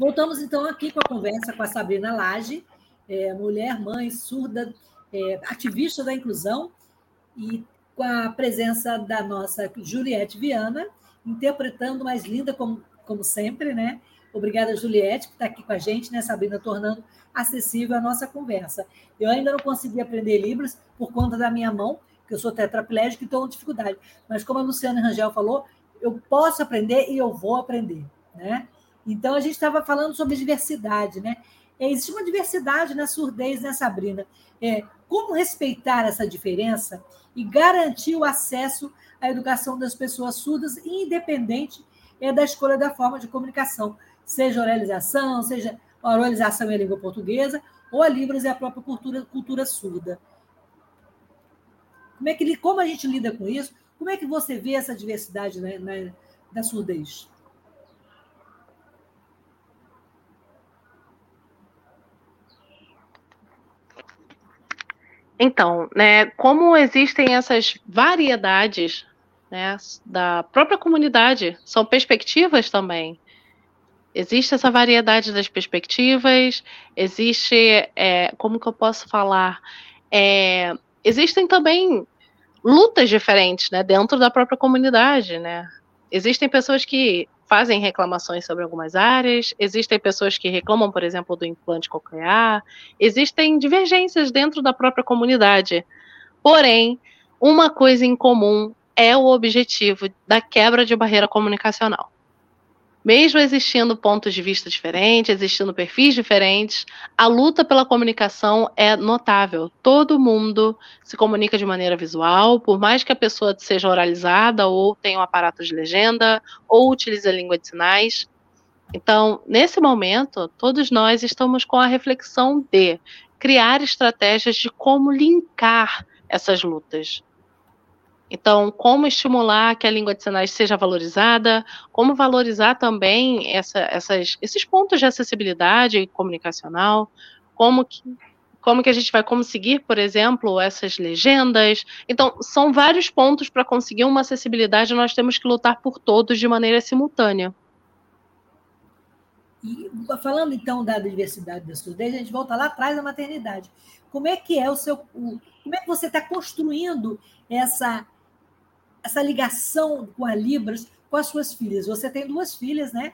[SPEAKER 1] Voltamos então aqui com a conversa com a Sabrina Lage, é, mulher, mãe, surda, é, ativista da inclusão, e com a presença da nossa Juliette Viana, interpretando mais linda como, como sempre, né? Obrigada, Juliette, por estar aqui com a gente, né, Sabrina, tornando acessível a nossa conversa. Eu ainda não consegui aprender Libras por conta da minha mão, que eu sou tetraplégico e estou com dificuldade. Mas como a Luciana Rangel falou, eu posso aprender e eu vou aprender, né? Então, a gente estava falando sobre diversidade, né? É, existe uma diversidade na surdez, né, Sabrina? É, como respeitar essa diferença e garantir o acesso à educação das pessoas surdas, independente é, da escolha da forma de comunicação, seja oralização, seja oralização em língua portuguesa, ou a Libras e a própria cultura, cultura surda. Como, é que, como a gente lida com isso? Como é que você vê essa diversidade na, na, da surdez?
[SPEAKER 2] Então, né, como existem essas variedades né, da própria comunidade, são perspectivas também. Existe essa variedade das perspectivas, existe, é, como que eu posso falar, é, existem também lutas diferentes, né, dentro da própria comunidade, né. Existem pessoas que fazem reclamações sobre algumas áreas, existem pessoas que reclamam, por exemplo, do implante coclear, existem divergências dentro da própria comunidade. Porém, uma coisa em comum é o objetivo da quebra de barreira comunicacional. Mesmo existindo pontos de vista diferentes, existindo perfis diferentes, a luta pela comunicação é notável. Todo mundo se comunica de maneira visual, por mais que a pessoa seja oralizada ou tenha um aparato de legenda ou utilize a língua de sinais. Então, nesse momento, todos nós estamos com a reflexão de criar estratégias de como linkar essas lutas. Então, como estimular que a língua de sinais seja valorizada, como valorizar também essa, essas, esses pontos de acessibilidade comunicacional, como que, como que a gente vai conseguir, por exemplo, essas legendas. Então, são vários pontos para conseguir uma acessibilidade, nós temos que lutar por todos de maneira simultânea.
[SPEAKER 1] E falando então da diversidade da surdez, a gente volta lá atrás da maternidade. Como é que é o seu. Como é que você está construindo essa essa ligação com a Libras com as suas filhas. Você tem duas filhas, né?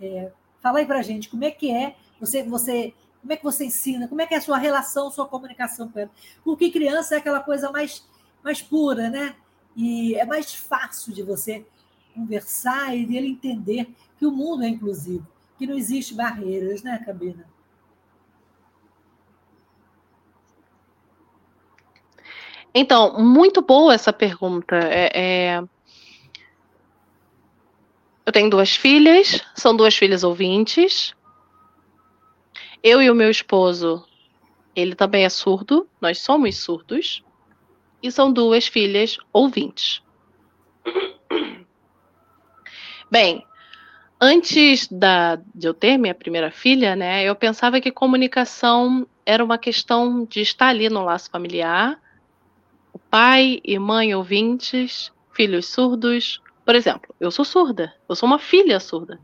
[SPEAKER 1] É, fala aí para gente como é que é você, você, como é que você ensina, como é que é a sua relação, sua comunicação com ela. Porque criança é aquela coisa mais, mais pura, né? E é mais fácil de você conversar e dele entender que o mundo é inclusivo, que não existe barreiras, né, Cabina?
[SPEAKER 2] Então, muito boa essa pergunta. É, é... Eu tenho duas filhas, são duas filhas ouvintes. Eu e o meu esposo, ele também é surdo, nós somos surdos. E são duas filhas ouvintes. Bem, antes da, de eu ter minha primeira filha, né, eu pensava que comunicação era uma questão de estar ali no laço familiar pai e mãe ouvintes, filhos surdos. Por exemplo, eu sou surda, eu sou uma filha surda.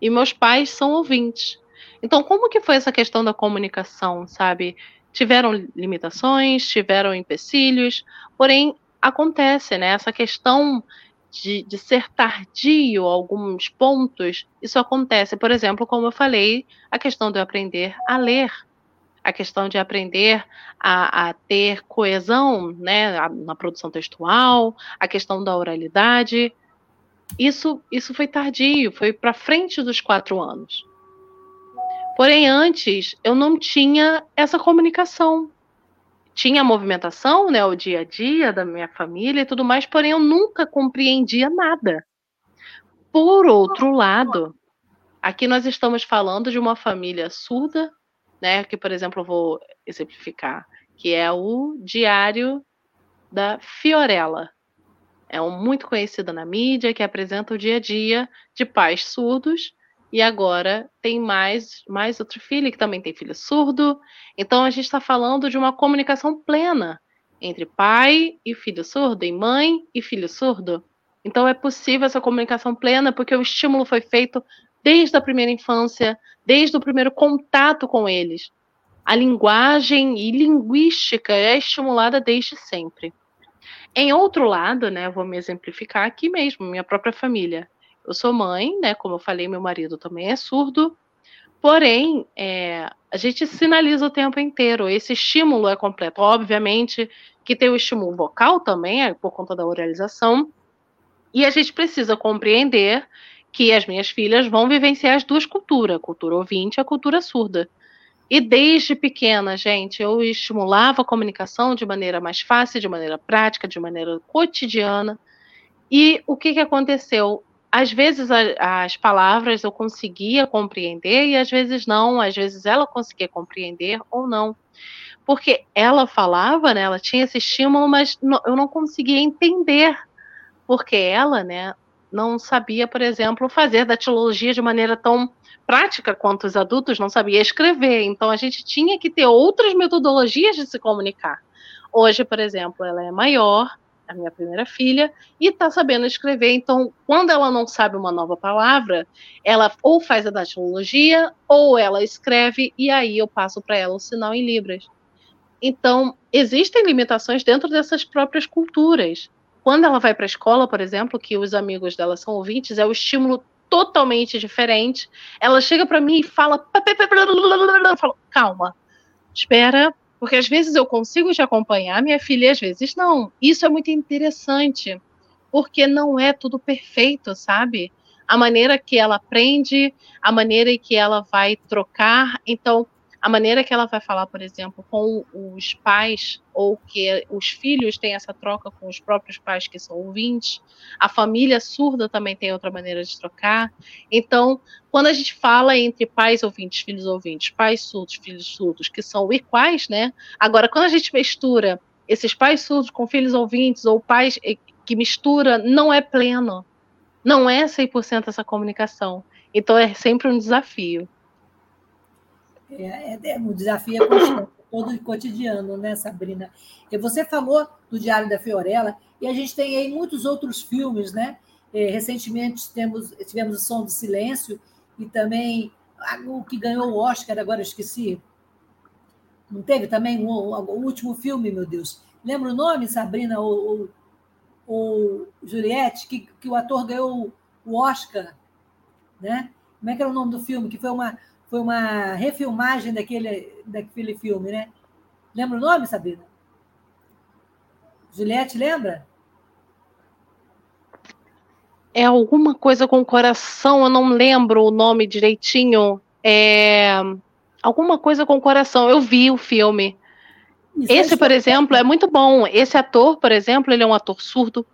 [SPEAKER 2] E meus pais são ouvintes. Então, como que foi essa questão da comunicação, sabe? Tiveram limitações, tiveram empecilhos, porém acontece, né? Essa questão de, de ser tardio alguns pontos, isso acontece. Por exemplo, como eu falei, a questão de eu aprender a ler a questão de aprender a, a ter coesão né, na produção textual, a questão da oralidade. Isso, isso foi tardio, foi para frente dos quatro anos. Porém, antes, eu não tinha essa comunicação. Tinha a movimentação, né, o dia a dia da minha família e tudo mais, porém eu nunca compreendia nada. Por outro lado, aqui nós estamos falando de uma família surda, né? Que, por exemplo, eu vou exemplificar, que é o Diário da Fiorella. É um muito conhecida na mídia que apresenta o dia a dia de pais surdos e agora tem mais mais outro filho que também tem filho surdo. Então a gente está falando de uma comunicação plena entre pai e filho surdo, e mãe e filho surdo. Então é possível essa comunicação plena porque o estímulo foi feito desde a primeira infância, desde o primeiro contato com eles. A linguagem e linguística é estimulada desde sempre. Em outro lado, né, vou me exemplificar aqui mesmo, minha própria família. Eu sou mãe, né, como eu falei, meu marido também é surdo, porém, é, a gente sinaliza o tempo inteiro, esse estímulo é completo. Obviamente que tem o estímulo vocal também, é por conta da oralização, e a gente precisa compreender que as minhas filhas vão vivenciar as duas culturas, a cultura ouvinte e a cultura surda. E desde pequena, gente, eu estimulava a comunicação de maneira mais fácil, de maneira prática, de maneira cotidiana. E o que, que aconteceu? Às vezes a, as palavras eu conseguia compreender e às vezes não, às vezes ela conseguia compreender ou não. Porque ela falava, né, ela tinha esse estímulo, mas eu não conseguia entender. Porque ela, né, não sabia, por exemplo, fazer datilologia de maneira tão prática quanto os adultos não sabia escrever. Então a gente tinha que ter outras metodologias de se comunicar. Hoje, por exemplo, ela é maior, a minha primeira filha, e está sabendo escrever. Então, quando ela não sabe uma nova palavra, ela ou faz a datilologia ou ela escreve e aí eu passo para ela o sinal em libras. Então, existem limitações dentro dessas próprias culturas. Quando ela vai para a escola, por exemplo, que os amigos dela são ouvintes, é o estímulo totalmente diferente. Ela chega para mim e fala, falo, calma, espera, porque às vezes eu consigo te acompanhar, minha filha, às vezes não. Isso é muito interessante, porque não é tudo perfeito, sabe? A maneira que ela aprende, a maneira em que ela vai trocar. Então, a maneira que ela vai falar, por exemplo, com os pais, ou que os filhos têm essa troca com os próprios pais que são ouvintes, a família surda também tem outra maneira de trocar. Então, quando a gente fala entre pais ouvintes, filhos ouvintes, pais surdos, filhos surdos, que são iguais, né? Agora, quando a gente mistura esses pais surdos com filhos ouvintes, ou pais eh, que mistura, não é pleno. Não é 100% essa comunicação. Então, é sempre um desafio.
[SPEAKER 1] É, é, é, o desafio é constante, todo cotidiano, né, Sabrina? E você falou do Diário da Fiorella, e a gente tem aí muitos outros filmes, né? É, recentemente temos, tivemos O Som do Silêncio, e também o que ganhou o Oscar, agora esqueci. Não teve também o, o último filme, meu Deus? Lembra o nome, Sabrina ou, ou, ou Juliette, que, que o ator ganhou o Oscar, né? Como é que era o nome do filme? Que foi uma, foi uma refilmagem daquele, daquele filme, né? Lembra o nome, Sabrina? Juliette, lembra?
[SPEAKER 2] É alguma coisa com coração, eu não lembro o nome direitinho. É alguma coisa com coração. Eu vi o filme. Isso Esse, por exemplo, é muito bom. Esse ator, por exemplo, ele é um ator surdo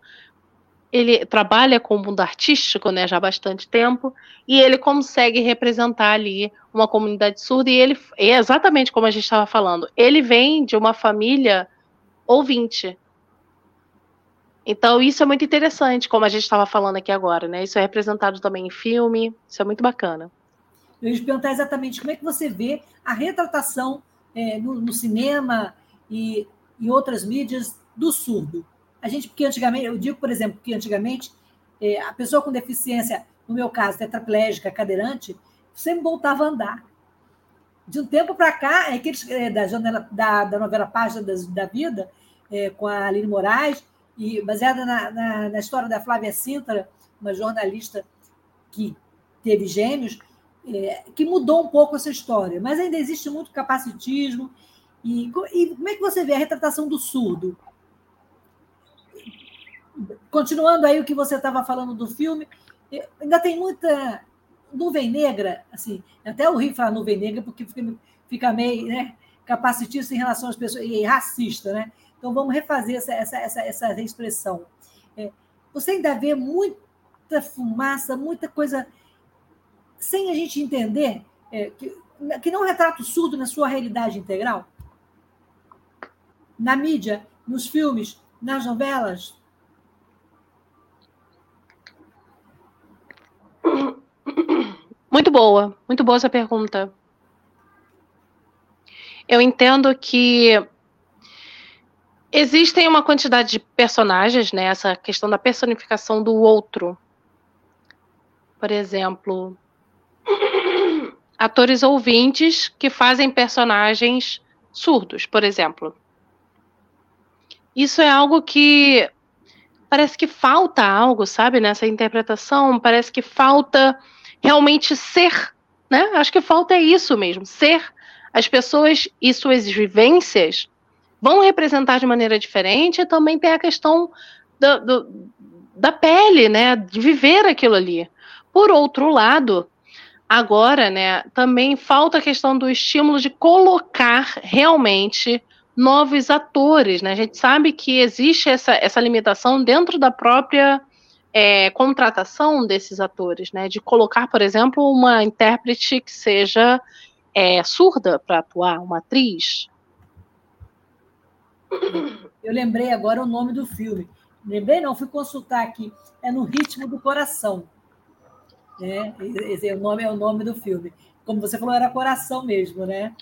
[SPEAKER 2] ele trabalha com o mundo artístico, né, já há bastante tempo, e ele consegue representar ali uma comunidade surda, e ele é exatamente como a gente estava falando, ele vem de uma família ouvinte. Então, isso é muito interessante, como a gente estava falando aqui agora, né? Isso é representado também em filme, isso é muito bacana.
[SPEAKER 1] Eu ia te perguntar exatamente como é que você vê a retratação é, no, no cinema e em outras mídias do surdo a gente, porque antigamente, eu digo, por exemplo, que antigamente é, a pessoa com deficiência, no meu caso, tetraplégica, cadeirante, sempre voltava a andar. De um tempo para cá, é aqueles é, da, janela, da, da novela Página da, da Vida, é, com a Aline Moraes, e baseada na, na, na, história da Flávia Sintra, uma jornalista que teve gêmeos, é, que mudou um pouco essa história. Mas ainda existe muito capacitismo. E, e como é que você vê a retratação do surdo? Continuando aí o que você estava falando do filme, ainda tem muita nuvem negra, assim, até o rio falar nuvem negra, porque fica, meio né, capacitista em relação às pessoas, e racista, né? Então vamos refazer essa, essa, essa, essa expressão. É, você ainda vê muita fumaça, muita coisa sem a gente entender é, que, que não retrata o surdo na sua realidade integral? Na mídia, nos filmes, nas novelas,
[SPEAKER 2] Muito boa, muito boa essa pergunta. Eu entendo que existem uma quantidade de personagens, né? Essa questão da personificação do outro. Por exemplo, atores ouvintes que fazem personagens surdos, por exemplo. Isso é algo que parece que falta algo, sabe, nessa interpretação, parece que falta realmente ser, né? Acho que falta é isso mesmo, ser. As pessoas e suas vivências vão representar de maneira diferente e também tem a questão do, do, da pele, né? De viver aquilo ali. Por outro lado, agora, né, também falta a questão do estímulo de colocar realmente novos atores, né? A gente sabe que existe essa, essa limitação dentro da própria é, contratação desses atores, né? De colocar, por exemplo, uma intérprete que seja é, surda para atuar, uma atriz.
[SPEAKER 1] Eu lembrei agora o nome do filme. Lembrei, não, fui consultar aqui. É No Ritmo do Coração. É, esse é o nome é o nome do filme. Como você falou, era coração mesmo, né?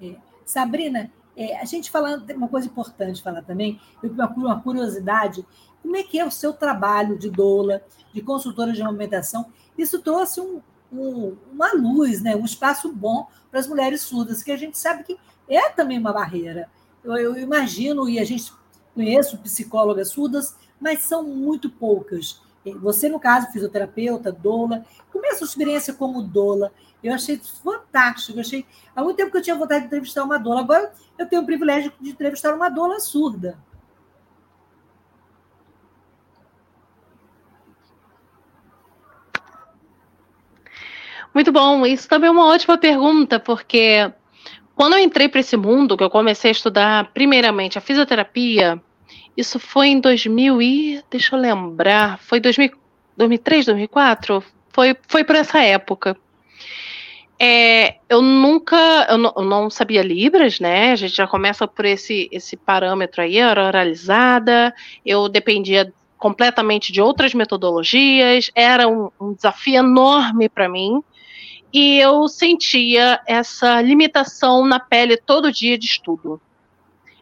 [SPEAKER 1] É. Sabrina, é, a gente tem uma coisa importante falar também, uma curiosidade, como é que é o seu trabalho de doula, de consultora de amamentação? Isso trouxe um, um, uma luz, né, um espaço bom para as mulheres surdas, que a gente sabe que é também uma barreira. Eu, eu imagino, e a gente conhece psicólogas surdas, mas são muito poucas. Você, no caso, fisioterapeuta, doula. Como é a sua experiência como doula? Eu achei fantástico. Eu achei... Há muito tempo que eu tinha vontade de entrevistar uma doula. Agora eu tenho o privilégio de entrevistar uma doula surda.
[SPEAKER 2] Muito bom. Isso também é uma ótima pergunta, porque quando eu entrei para esse mundo, que eu comecei a estudar primeiramente a fisioterapia, isso foi em 2000 e deixa eu lembrar, foi 2000, 2003, 2004, foi foi por essa época. É, eu nunca, eu não, eu não, sabia libras, né? A gente já começa por esse esse parâmetro aí, era oralizada. Eu dependia completamente de outras metodologias. Era um, um desafio enorme para mim e eu sentia essa limitação na pele todo dia de estudo.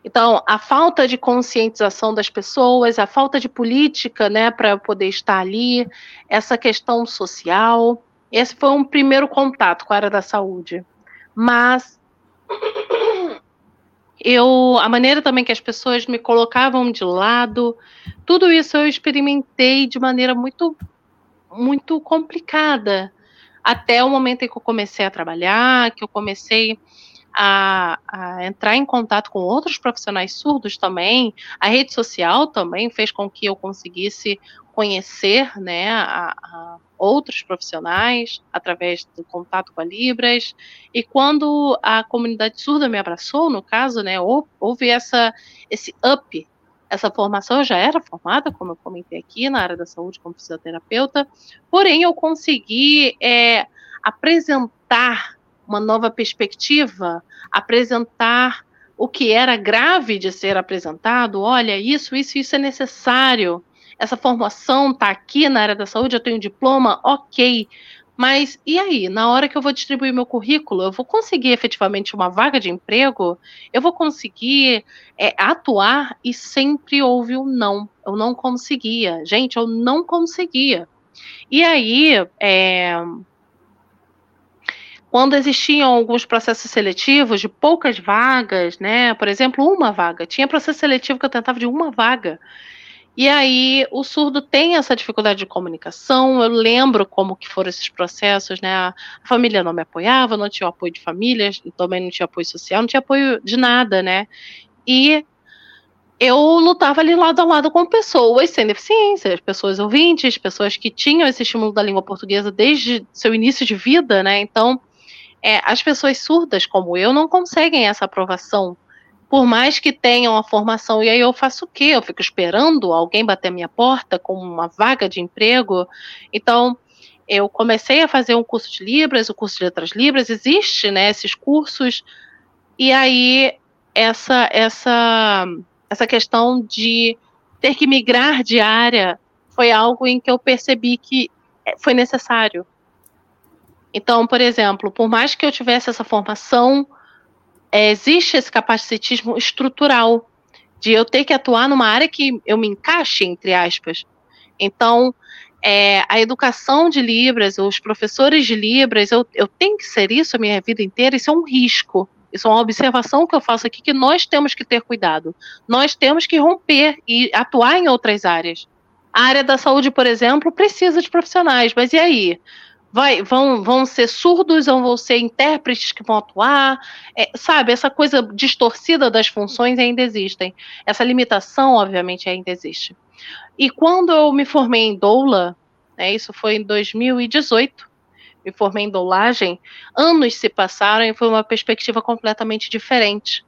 [SPEAKER 2] Então, a falta de conscientização das pessoas, a falta de política, né, para poder estar ali, essa questão social, esse foi um primeiro contato com a área da saúde. Mas eu, a maneira também que as pessoas me colocavam de lado, tudo isso eu experimentei de maneira muito, muito complicada, até o momento em que eu comecei a trabalhar, que eu comecei a, a, entrar em contato com outros profissionais surdos também. A rede social também fez com que eu conseguisse conhecer né, a, a outros profissionais através do contato com a Libras. E quando a comunidade surda me abraçou, no caso, né, houve essa, esse up. Essa formação eu já era formada, como eu comentei aqui, na área da saúde como fisioterapeuta, porém eu consegui é, apresentar uma nova perspectiva, apresentar o que era grave de ser apresentado. Olha, isso, isso, isso é necessário. Essa formação está aqui na área da saúde, eu tenho diploma, ok. Mas e aí, na hora que eu vou distribuir meu currículo, eu vou conseguir efetivamente uma vaga de emprego? Eu vou conseguir é, atuar? E sempre houve um não. Eu não conseguia. Gente, eu não conseguia. E aí, é, quando existiam alguns processos seletivos de poucas vagas, né? Por exemplo, uma vaga. Tinha processo seletivo que eu tentava de uma vaga. E aí o surdo tem essa dificuldade de comunicação. Eu lembro como que foram esses processos, né? A família não me apoiava, não tinha apoio de famílias, também não tinha apoio social, não tinha apoio de nada, né? E eu lutava ali lado a lado com pessoas sem deficiência, pessoas ouvintes, pessoas que tinham esse estímulo da língua portuguesa desde seu início de vida, né? Então, é, as pessoas surdas como eu não conseguem essa aprovação. Por mais que tenham a formação, e aí eu faço o quê? Eu fico esperando alguém bater minha porta com uma vaga de emprego. Então, eu comecei a fazer um curso de Libras, o curso de Letras Libras, existe, né, esses cursos, e aí essa, essa, essa questão de ter que migrar de área foi algo em que eu percebi que foi necessário. Então, por exemplo, por mais que eu tivesse essa formação, é, existe esse capacitismo estrutural de eu ter que atuar numa área que eu me encaixe, entre aspas. Então, é, a educação de Libras, os professores de Libras, eu, eu tenho que ser isso a minha vida inteira, isso é um risco. Isso é uma observação que eu faço aqui que nós temos que ter cuidado. Nós temos que romper e atuar em outras áreas. A área da saúde, por exemplo, precisa de profissionais, mas e aí? Vai, vão, vão ser surdos ou vão ser intérpretes que vão atuar, é, sabe? Essa coisa distorcida das funções ainda existem. Essa limitação, obviamente, ainda existe. E quando eu me formei em doula, né, isso foi em 2018, me formei em doulagem, anos se passaram e foi uma perspectiva completamente diferente.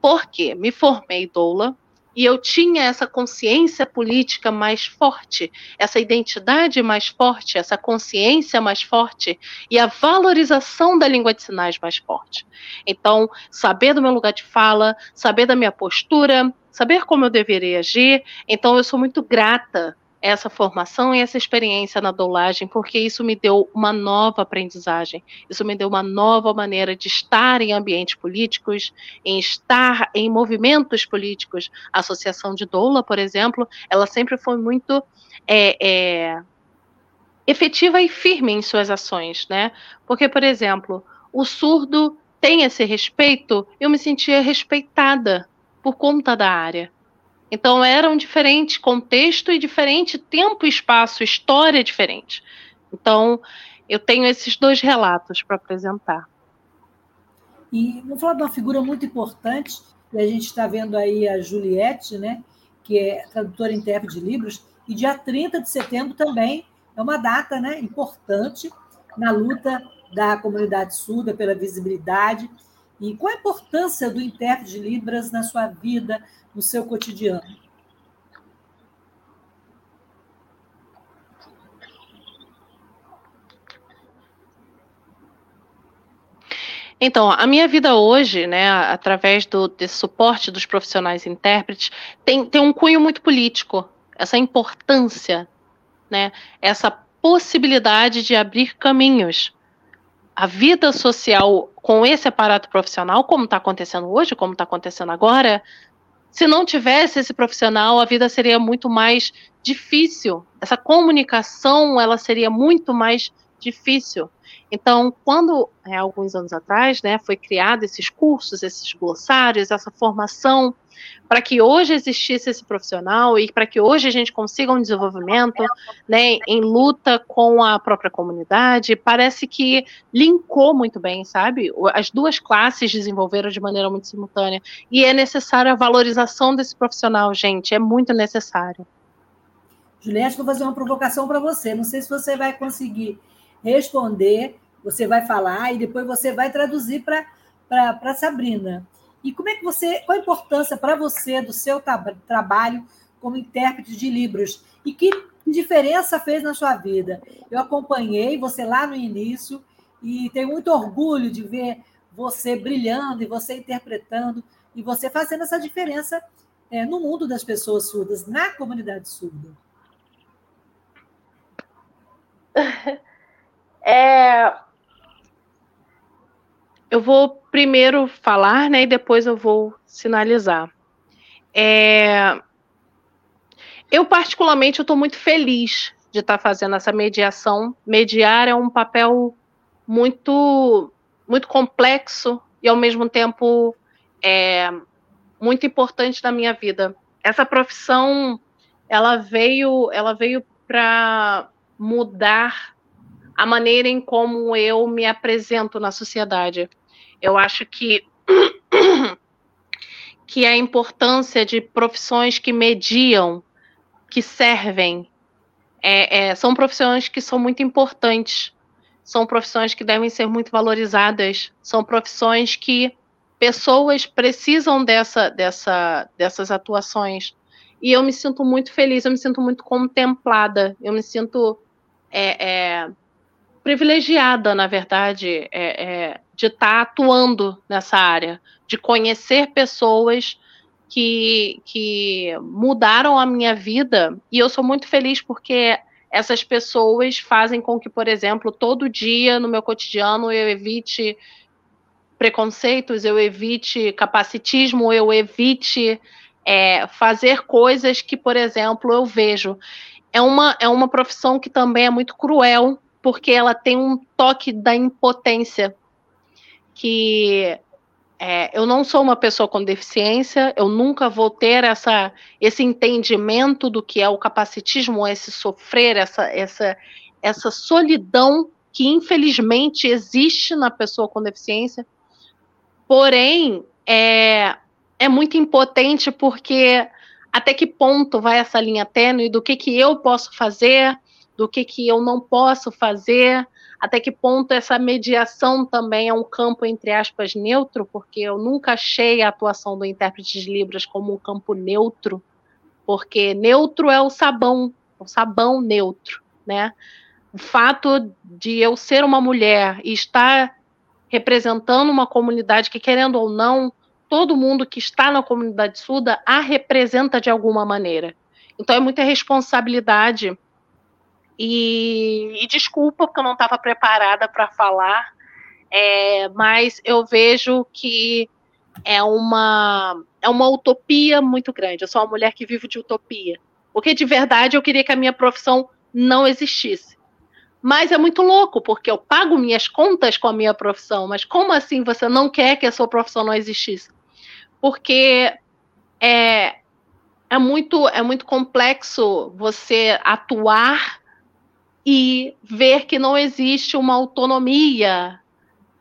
[SPEAKER 2] Por quê? Me formei doula, e eu tinha essa consciência política mais forte, essa identidade mais forte, essa consciência mais forte e a valorização da língua de sinais mais forte. Então, saber do meu lugar de fala, saber da minha postura, saber como eu deveria agir. Então, eu sou muito grata essa formação e essa experiência na doulagem, porque isso me deu uma nova aprendizagem, isso me deu uma nova maneira de estar em ambientes políticos, em estar em movimentos políticos. A Associação de Doula, por exemplo, ela sempre foi muito é, é, efetiva e firme em suas ações, né? Porque, por exemplo, o surdo tem esse respeito, eu me sentia respeitada por conta da área. Então era um diferente contexto e diferente tempo, espaço, história diferente. Então eu tenho esses dois relatos para apresentar.
[SPEAKER 1] E vamos falar de uma figura muito importante, e a gente está vendo aí a Juliette, né, que é tradutora e intérprete de livros, e dia 30 de setembro também é uma data né, importante na luta da comunidade surda pela visibilidade. E qual a importância do intérprete de Libras na sua vida, no seu cotidiano?
[SPEAKER 2] Então, a minha vida hoje, né, através do, desse suporte dos profissionais intérpretes, tem, tem um cunho muito político. Essa importância, né, essa possibilidade de abrir caminhos. A vida social com esse aparato profissional, como está acontecendo hoje, como está acontecendo agora, se não tivesse esse profissional, a vida seria muito mais difícil. Essa comunicação, ela seria muito mais difícil. Então, quando, é, alguns anos atrás, né, foi criado esses cursos, esses glossários, essa formação, para que hoje existisse esse profissional e para que hoje a gente consiga um desenvolvimento né, em luta com a própria comunidade, parece que linkou muito bem, sabe? As duas classes desenvolveram de maneira muito simultânea. E é necessária a valorização desse profissional, gente, é muito necessário.
[SPEAKER 1] Juliette, vou fazer uma provocação para você. Não sei se você vai conseguir responder, você vai falar e depois você vai traduzir para Sabrina. E como é que você, qual a importância para você do seu trabalho como intérprete de livros? E que diferença fez na sua vida? Eu acompanhei você lá no início e tenho muito orgulho de ver você brilhando e você interpretando e você fazendo essa diferença é, no mundo das pessoas surdas, na comunidade surda.
[SPEAKER 2] É, eu vou primeiro falar, né, e depois eu vou sinalizar. É, eu particularmente estou muito feliz de estar tá fazendo essa mediação. Mediar é um papel muito muito complexo e ao mesmo tempo é, muito importante na minha vida. Essa profissão ela veio ela veio para mudar a maneira em como eu me apresento na sociedade. Eu acho que que a importância de profissões que mediam, que servem, é, é, são profissões que são muito importantes, são profissões que devem ser muito valorizadas, são profissões que pessoas precisam dessa, dessa, dessas atuações. E eu me sinto muito feliz, eu me sinto muito contemplada, eu me sinto é, é privilegiada, na verdade, é, é, de estar tá atuando nessa área, de conhecer pessoas que, que mudaram a minha vida. E eu sou muito feliz porque essas pessoas fazem com que, por exemplo, todo dia no meu cotidiano eu evite preconceitos, eu evite capacitismo, eu evite é, fazer coisas que, por exemplo, eu vejo. É uma, é uma profissão que também é muito cruel, porque ela tem um toque da impotência que é, eu não sou uma pessoa com deficiência, eu nunca vou ter essa, esse entendimento do que é o capacitismo, esse sofrer, essa, essa, essa solidão que infelizmente existe na pessoa com deficiência, porém é, é muito impotente porque até que ponto vai essa linha tênue do que, que eu posso fazer, do que, que eu não posso fazer, até que ponto essa mediação também é um campo, entre aspas, neutro, porque eu nunca achei a atuação do intérprete de Libras como um campo neutro, porque neutro é o sabão, o sabão neutro, né? O fato de eu ser uma mulher e estar representando uma comunidade que, querendo ou não, todo mundo que está na comunidade surda a representa de alguma maneira. Então é muita responsabilidade. E, e desculpa porque eu não estava preparada para falar, é, mas eu vejo que é uma é uma utopia muito grande. Eu sou uma mulher que vive de utopia. Porque de verdade eu queria que a minha profissão não existisse. Mas é muito louco, porque eu pago minhas contas com a minha profissão. Mas como assim você não quer que a sua profissão não existisse? porque é, é, muito, é muito complexo você atuar e ver que não existe uma autonomia,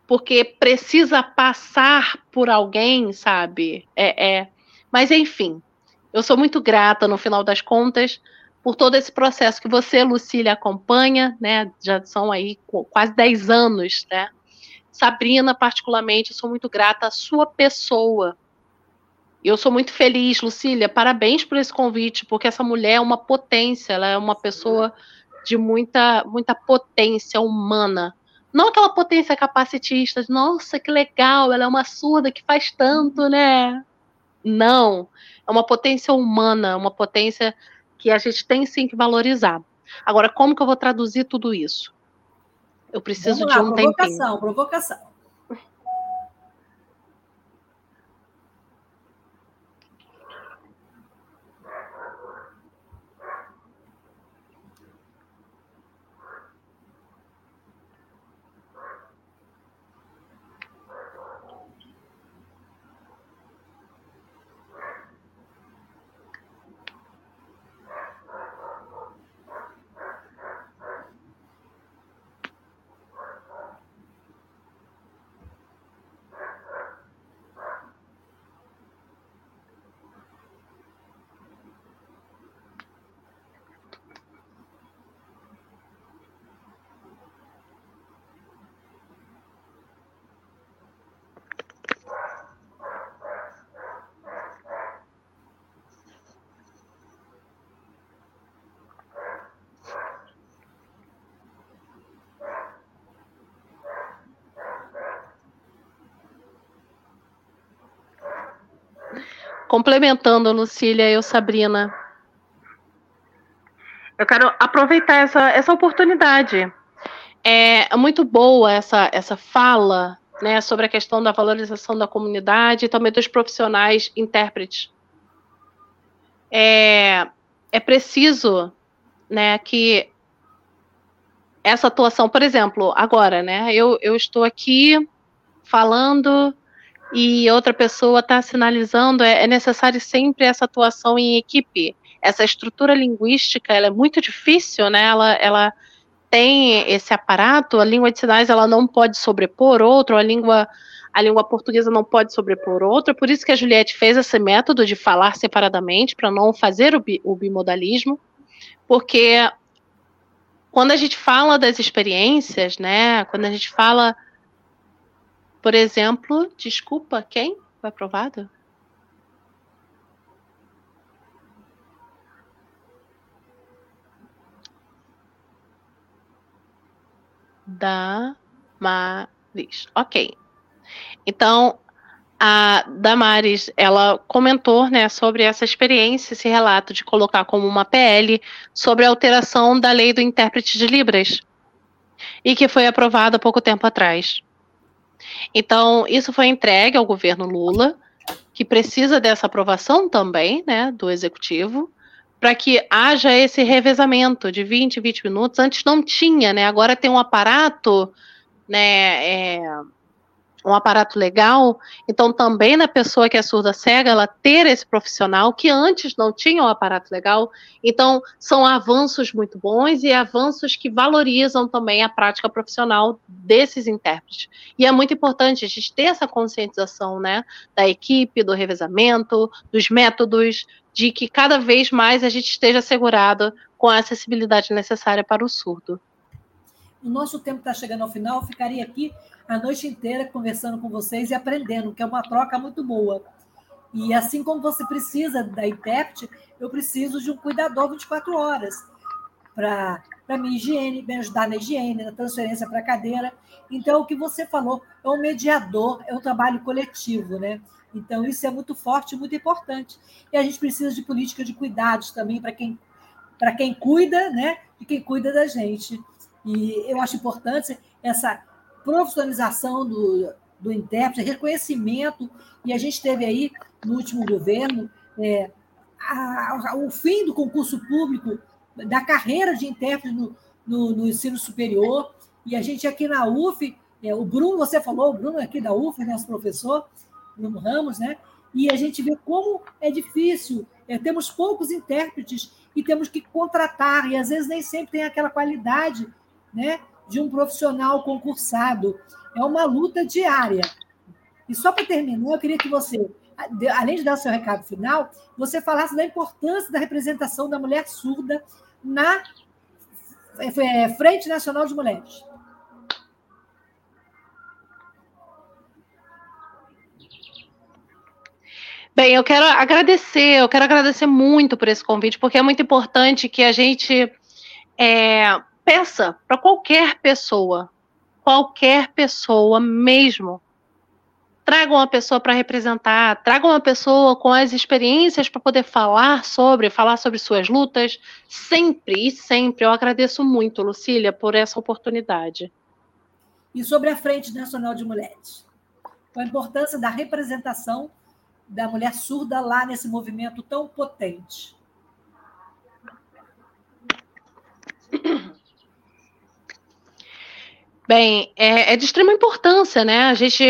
[SPEAKER 2] porque precisa passar por alguém, sabe? É, é. Mas, enfim, eu sou muito grata, no final das contas, por todo esse processo que você, Lucília, acompanha, né? Já são aí quase 10 anos, né? Sabrina, particularmente, sou muito grata à sua pessoa, eu sou muito feliz, Lucília. Parabéns por esse convite, porque essa mulher é uma potência, ela é uma pessoa de muita, muita potência humana. Não aquela potência capacitista, de, nossa, que legal, ela é uma surda que faz tanto, né? Não. É uma potência humana, uma potência que a gente tem sim que valorizar. Agora, como que eu vou traduzir tudo isso? Eu preciso de um
[SPEAKER 1] provocação,
[SPEAKER 2] tempinho.
[SPEAKER 1] Provocação, provocação.
[SPEAKER 2] Complementando, Lucília e Sabrina. Eu quero aproveitar essa, essa oportunidade. É muito boa essa, essa fala né, sobre a questão da valorização da comunidade e também dos profissionais intérpretes. É, é preciso né, que essa atuação, por exemplo, agora, né, eu, eu estou aqui falando e outra pessoa está sinalizando, é, é, necessário sempre essa atuação em equipe. Essa estrutura linguística ela é muito difícil, né? Ela, ela tem esse aparato, a língua de sinais ela não pode sobrepor outro, a língua a língua portuguesa não pode sobrepor outra, por isso que a Juliette fez esse método de falar separadamente, para não fazer o, bi, o bimodalismo, porque quando a gente fala das experiências, né, quando a gente fala por exemplo, desculpa, quem foi aprovado? Damaris. Ok. Então, a Damares, ela comentou, né, sobre essa experiência, esse relato de colocar como uma PL sobre a alteração da lei do intérprete de Libras e que foi aprovada pouco tempo atrás. Então, isso foi entregue ao governo Lula, que precisa dessa aprovação também, né, do executivo, para que haja esse revezamento de 20, 20 minutos. Antes não tinha, né? Agora tem um aparato, né, é, um aparato legal, então também na pessoa que é surda cega, ela ter esse profissional que antes não tinha um aparato legal. Então, são avanços muito bons e avanços que valorizam também a prática profissional desses intérpretes. E é muito importante a gente ter essa conscientização, né, da equipe, do revezamento, dos métodos, de que cada vez mais a gente esteja assegurado com a acessibilidade necessária para o surdo.
[SPEAKER 1] O nosso tempo está chegando ao final, eu ficaria aqui a noite inteira conversando com vocês e aprendendo, que é uma troca muito boa. E assim como você precisa da intérprete, eu preciso de um cuidador 24 horas para minha higiene, me ajudar na higiene, na transferência para a cadeira. Então, o que você falou é um mediador, é um trabalho coletivo, né? Então, isso é muito forte, muito importante. E a gente precisa de política de cuidados também para quem, quem cuida, né? E quem cuida da gente. E eu acho importante essa profissionalização do, do intérprete, reconhecimento, e a gente teve aí, no último governo, é, a, a, o fim do concurso público, da carreira de intérprete no, no, no ensino superior, e a gente aqui na UF, é, o Bruno, você falou, o Bruno aqui da UF, nosso professor, Bruno Ramos, né? E a gente vê como é difícil, é, temos poucos intérpretes e temos que contratar, e às vezes nem sempre tem aquela qualidade, né? de um profissional concursado. É uma luta diária. E só para terminar, eu queria que você, além de dar seu recado final, você falasse da importância da representação da mulher surda na é, é, Frente Nacional de Mulheres.
[SPEAKER 2] Bem, eu quero agradecer, eu quero agradecer muito por esse convite, porque é muito importante que a gente é, peça para qualquer pessoa, qualquer pessoa mesmo. Traga uma pessoa para representar, traga uma pessoa com as experiências para poder falar sobre, falar sobre suas lutas. Sempre e sempre eu agradeço muito, Lucília, por essa oportunidade.
[SPEAKER 1] E sobre a Frente Nacional de Mulheres? A importância da representação da mulher surda lá nesse movimento tão potente.
[SPEAKER 2] Bem, é, é, de extrema importância, né? A gente,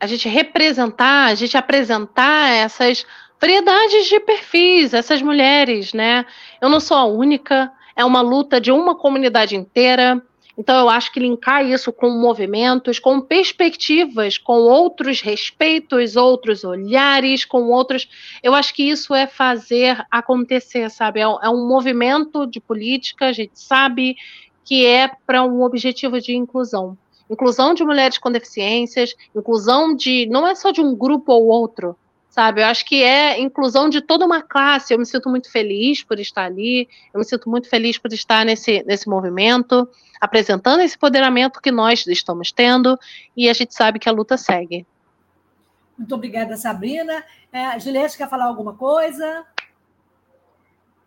[SPEAKER 2] a gente representar, a gente apresentar essas variedades de perfis, essas mulheres, né? Eu não sou a única, é uma luta de uma comunidade inteira. Então, eu acho que linkar isso com movimentos, com perspectivas, com outros respeitos, outros olhares, com outros. Eu acho que isso é fazer acontecer, sabe? É, é um movimento de política, a gente sabe que é para um objetivo de inclusão. Inclusão de mulheres com deficiências, inclusão de. não é só de um grupo ou outro, sabe? Eu acho que é inclusão de toda uma classe. Eu me sinto muito feliz por estar ali, eu me sinto muito feliz por estar nesse, nesse movimento, apresentando esse empoderamento que nós estamos tendo, e a gente sabe que a luta segue.
[SPEAKER 1] Muito obrigada, Sabrina. É, Juliette, quer falar alguma coisa?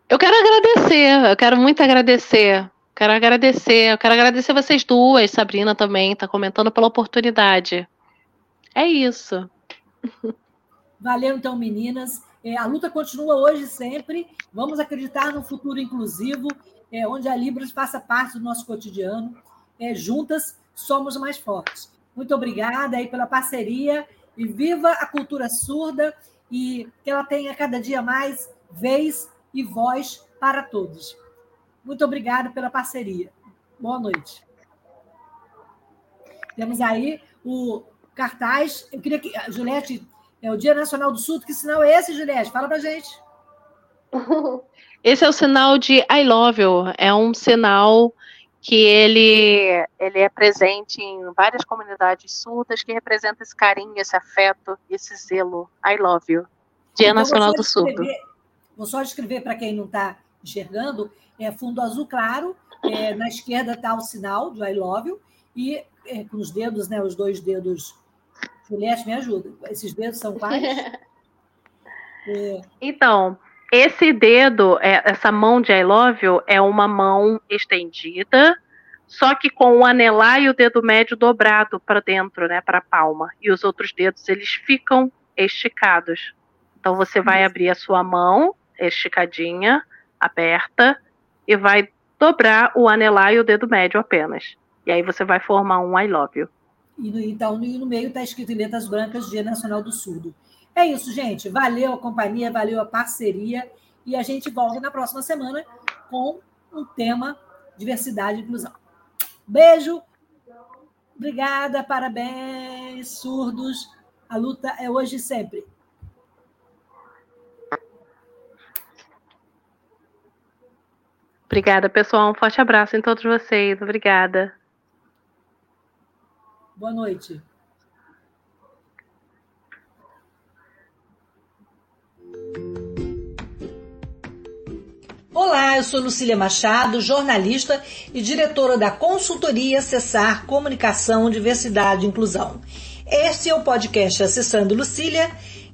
[SPEAKER 2] Eu quero agradecer, eu quero muito agradecer Quero agradecer, eu quero agradecer vocês duas, Sabrina também, está comentando pela oportunidade. É isso.
[SPEAKER 1] Valeu, então, meninas. É, a luta continua hoje sempre. Vamos acreditar no futuro inclusivo, é, onde a Libras faça parte do nosso cotidiano. É, juntas somos mais fortes. Muito obrigada aí pela parceria e viva a cultura surda e que ela tenha cada dia mais vez e voz para todos. Muito obrigada pela parceria. Boa noite. Temos aí o cartaz. Eu queria que. Juliette, é o Dia Nacional do Surdo. Que sinal é esse, Juliette? Fala pra gente.
[SPEAKER 2] Esse é o sinal de I love you. É um sinal que ele, ele é presente em várias comunidades surdas que representa esse carinho, esse afeto, esse zelo. I love you. Dia então, Nacional do Surdo.
[SPEAKER 1] Vou só escrever para quem não está enxergando é, fundo azul claro, é, na esquerda está o sinal do I love you, e é, com os dedos, né, os dois dedos. Juliette, me ajuda. Esses dedos são quais?
[SPEAKER 2] É. Então, esse dedo, é, essa mão de I love you, é uma mão estendida, só que com o anelar e o dedo médio dobrado para dentro, né, para a palma. E os outros dedos, eles ficam esticados. Então, você vai abrir a sua mão esticadinha, aberta, e vai dobrar o anelar e o dedo médio apenas. E aí você vai formar um I love you.
[SPEAKER 1] E no, então, no, meio está escrito em letras brancas Dia Nacional do Surdo. É isso, gente. Valeu a companhia, valeu a parceria. E a gente volta na próxima semana com um tema diversidade e inclusão. Beijo. Obrigada, parabéns, surdos. A luta é hoje e sempre.
[SPEAKER 2] Obrigada, pessoal. Um forte abraço em todos vocês. Obrigada.
[SPEAKER 1] Boa noite. Olá, eu sou Lucília Machado, jornalista e diretora da consultoria Cessar Comunicação, Diversidade e Inclusão. Este é o podcast Acessando Lucília,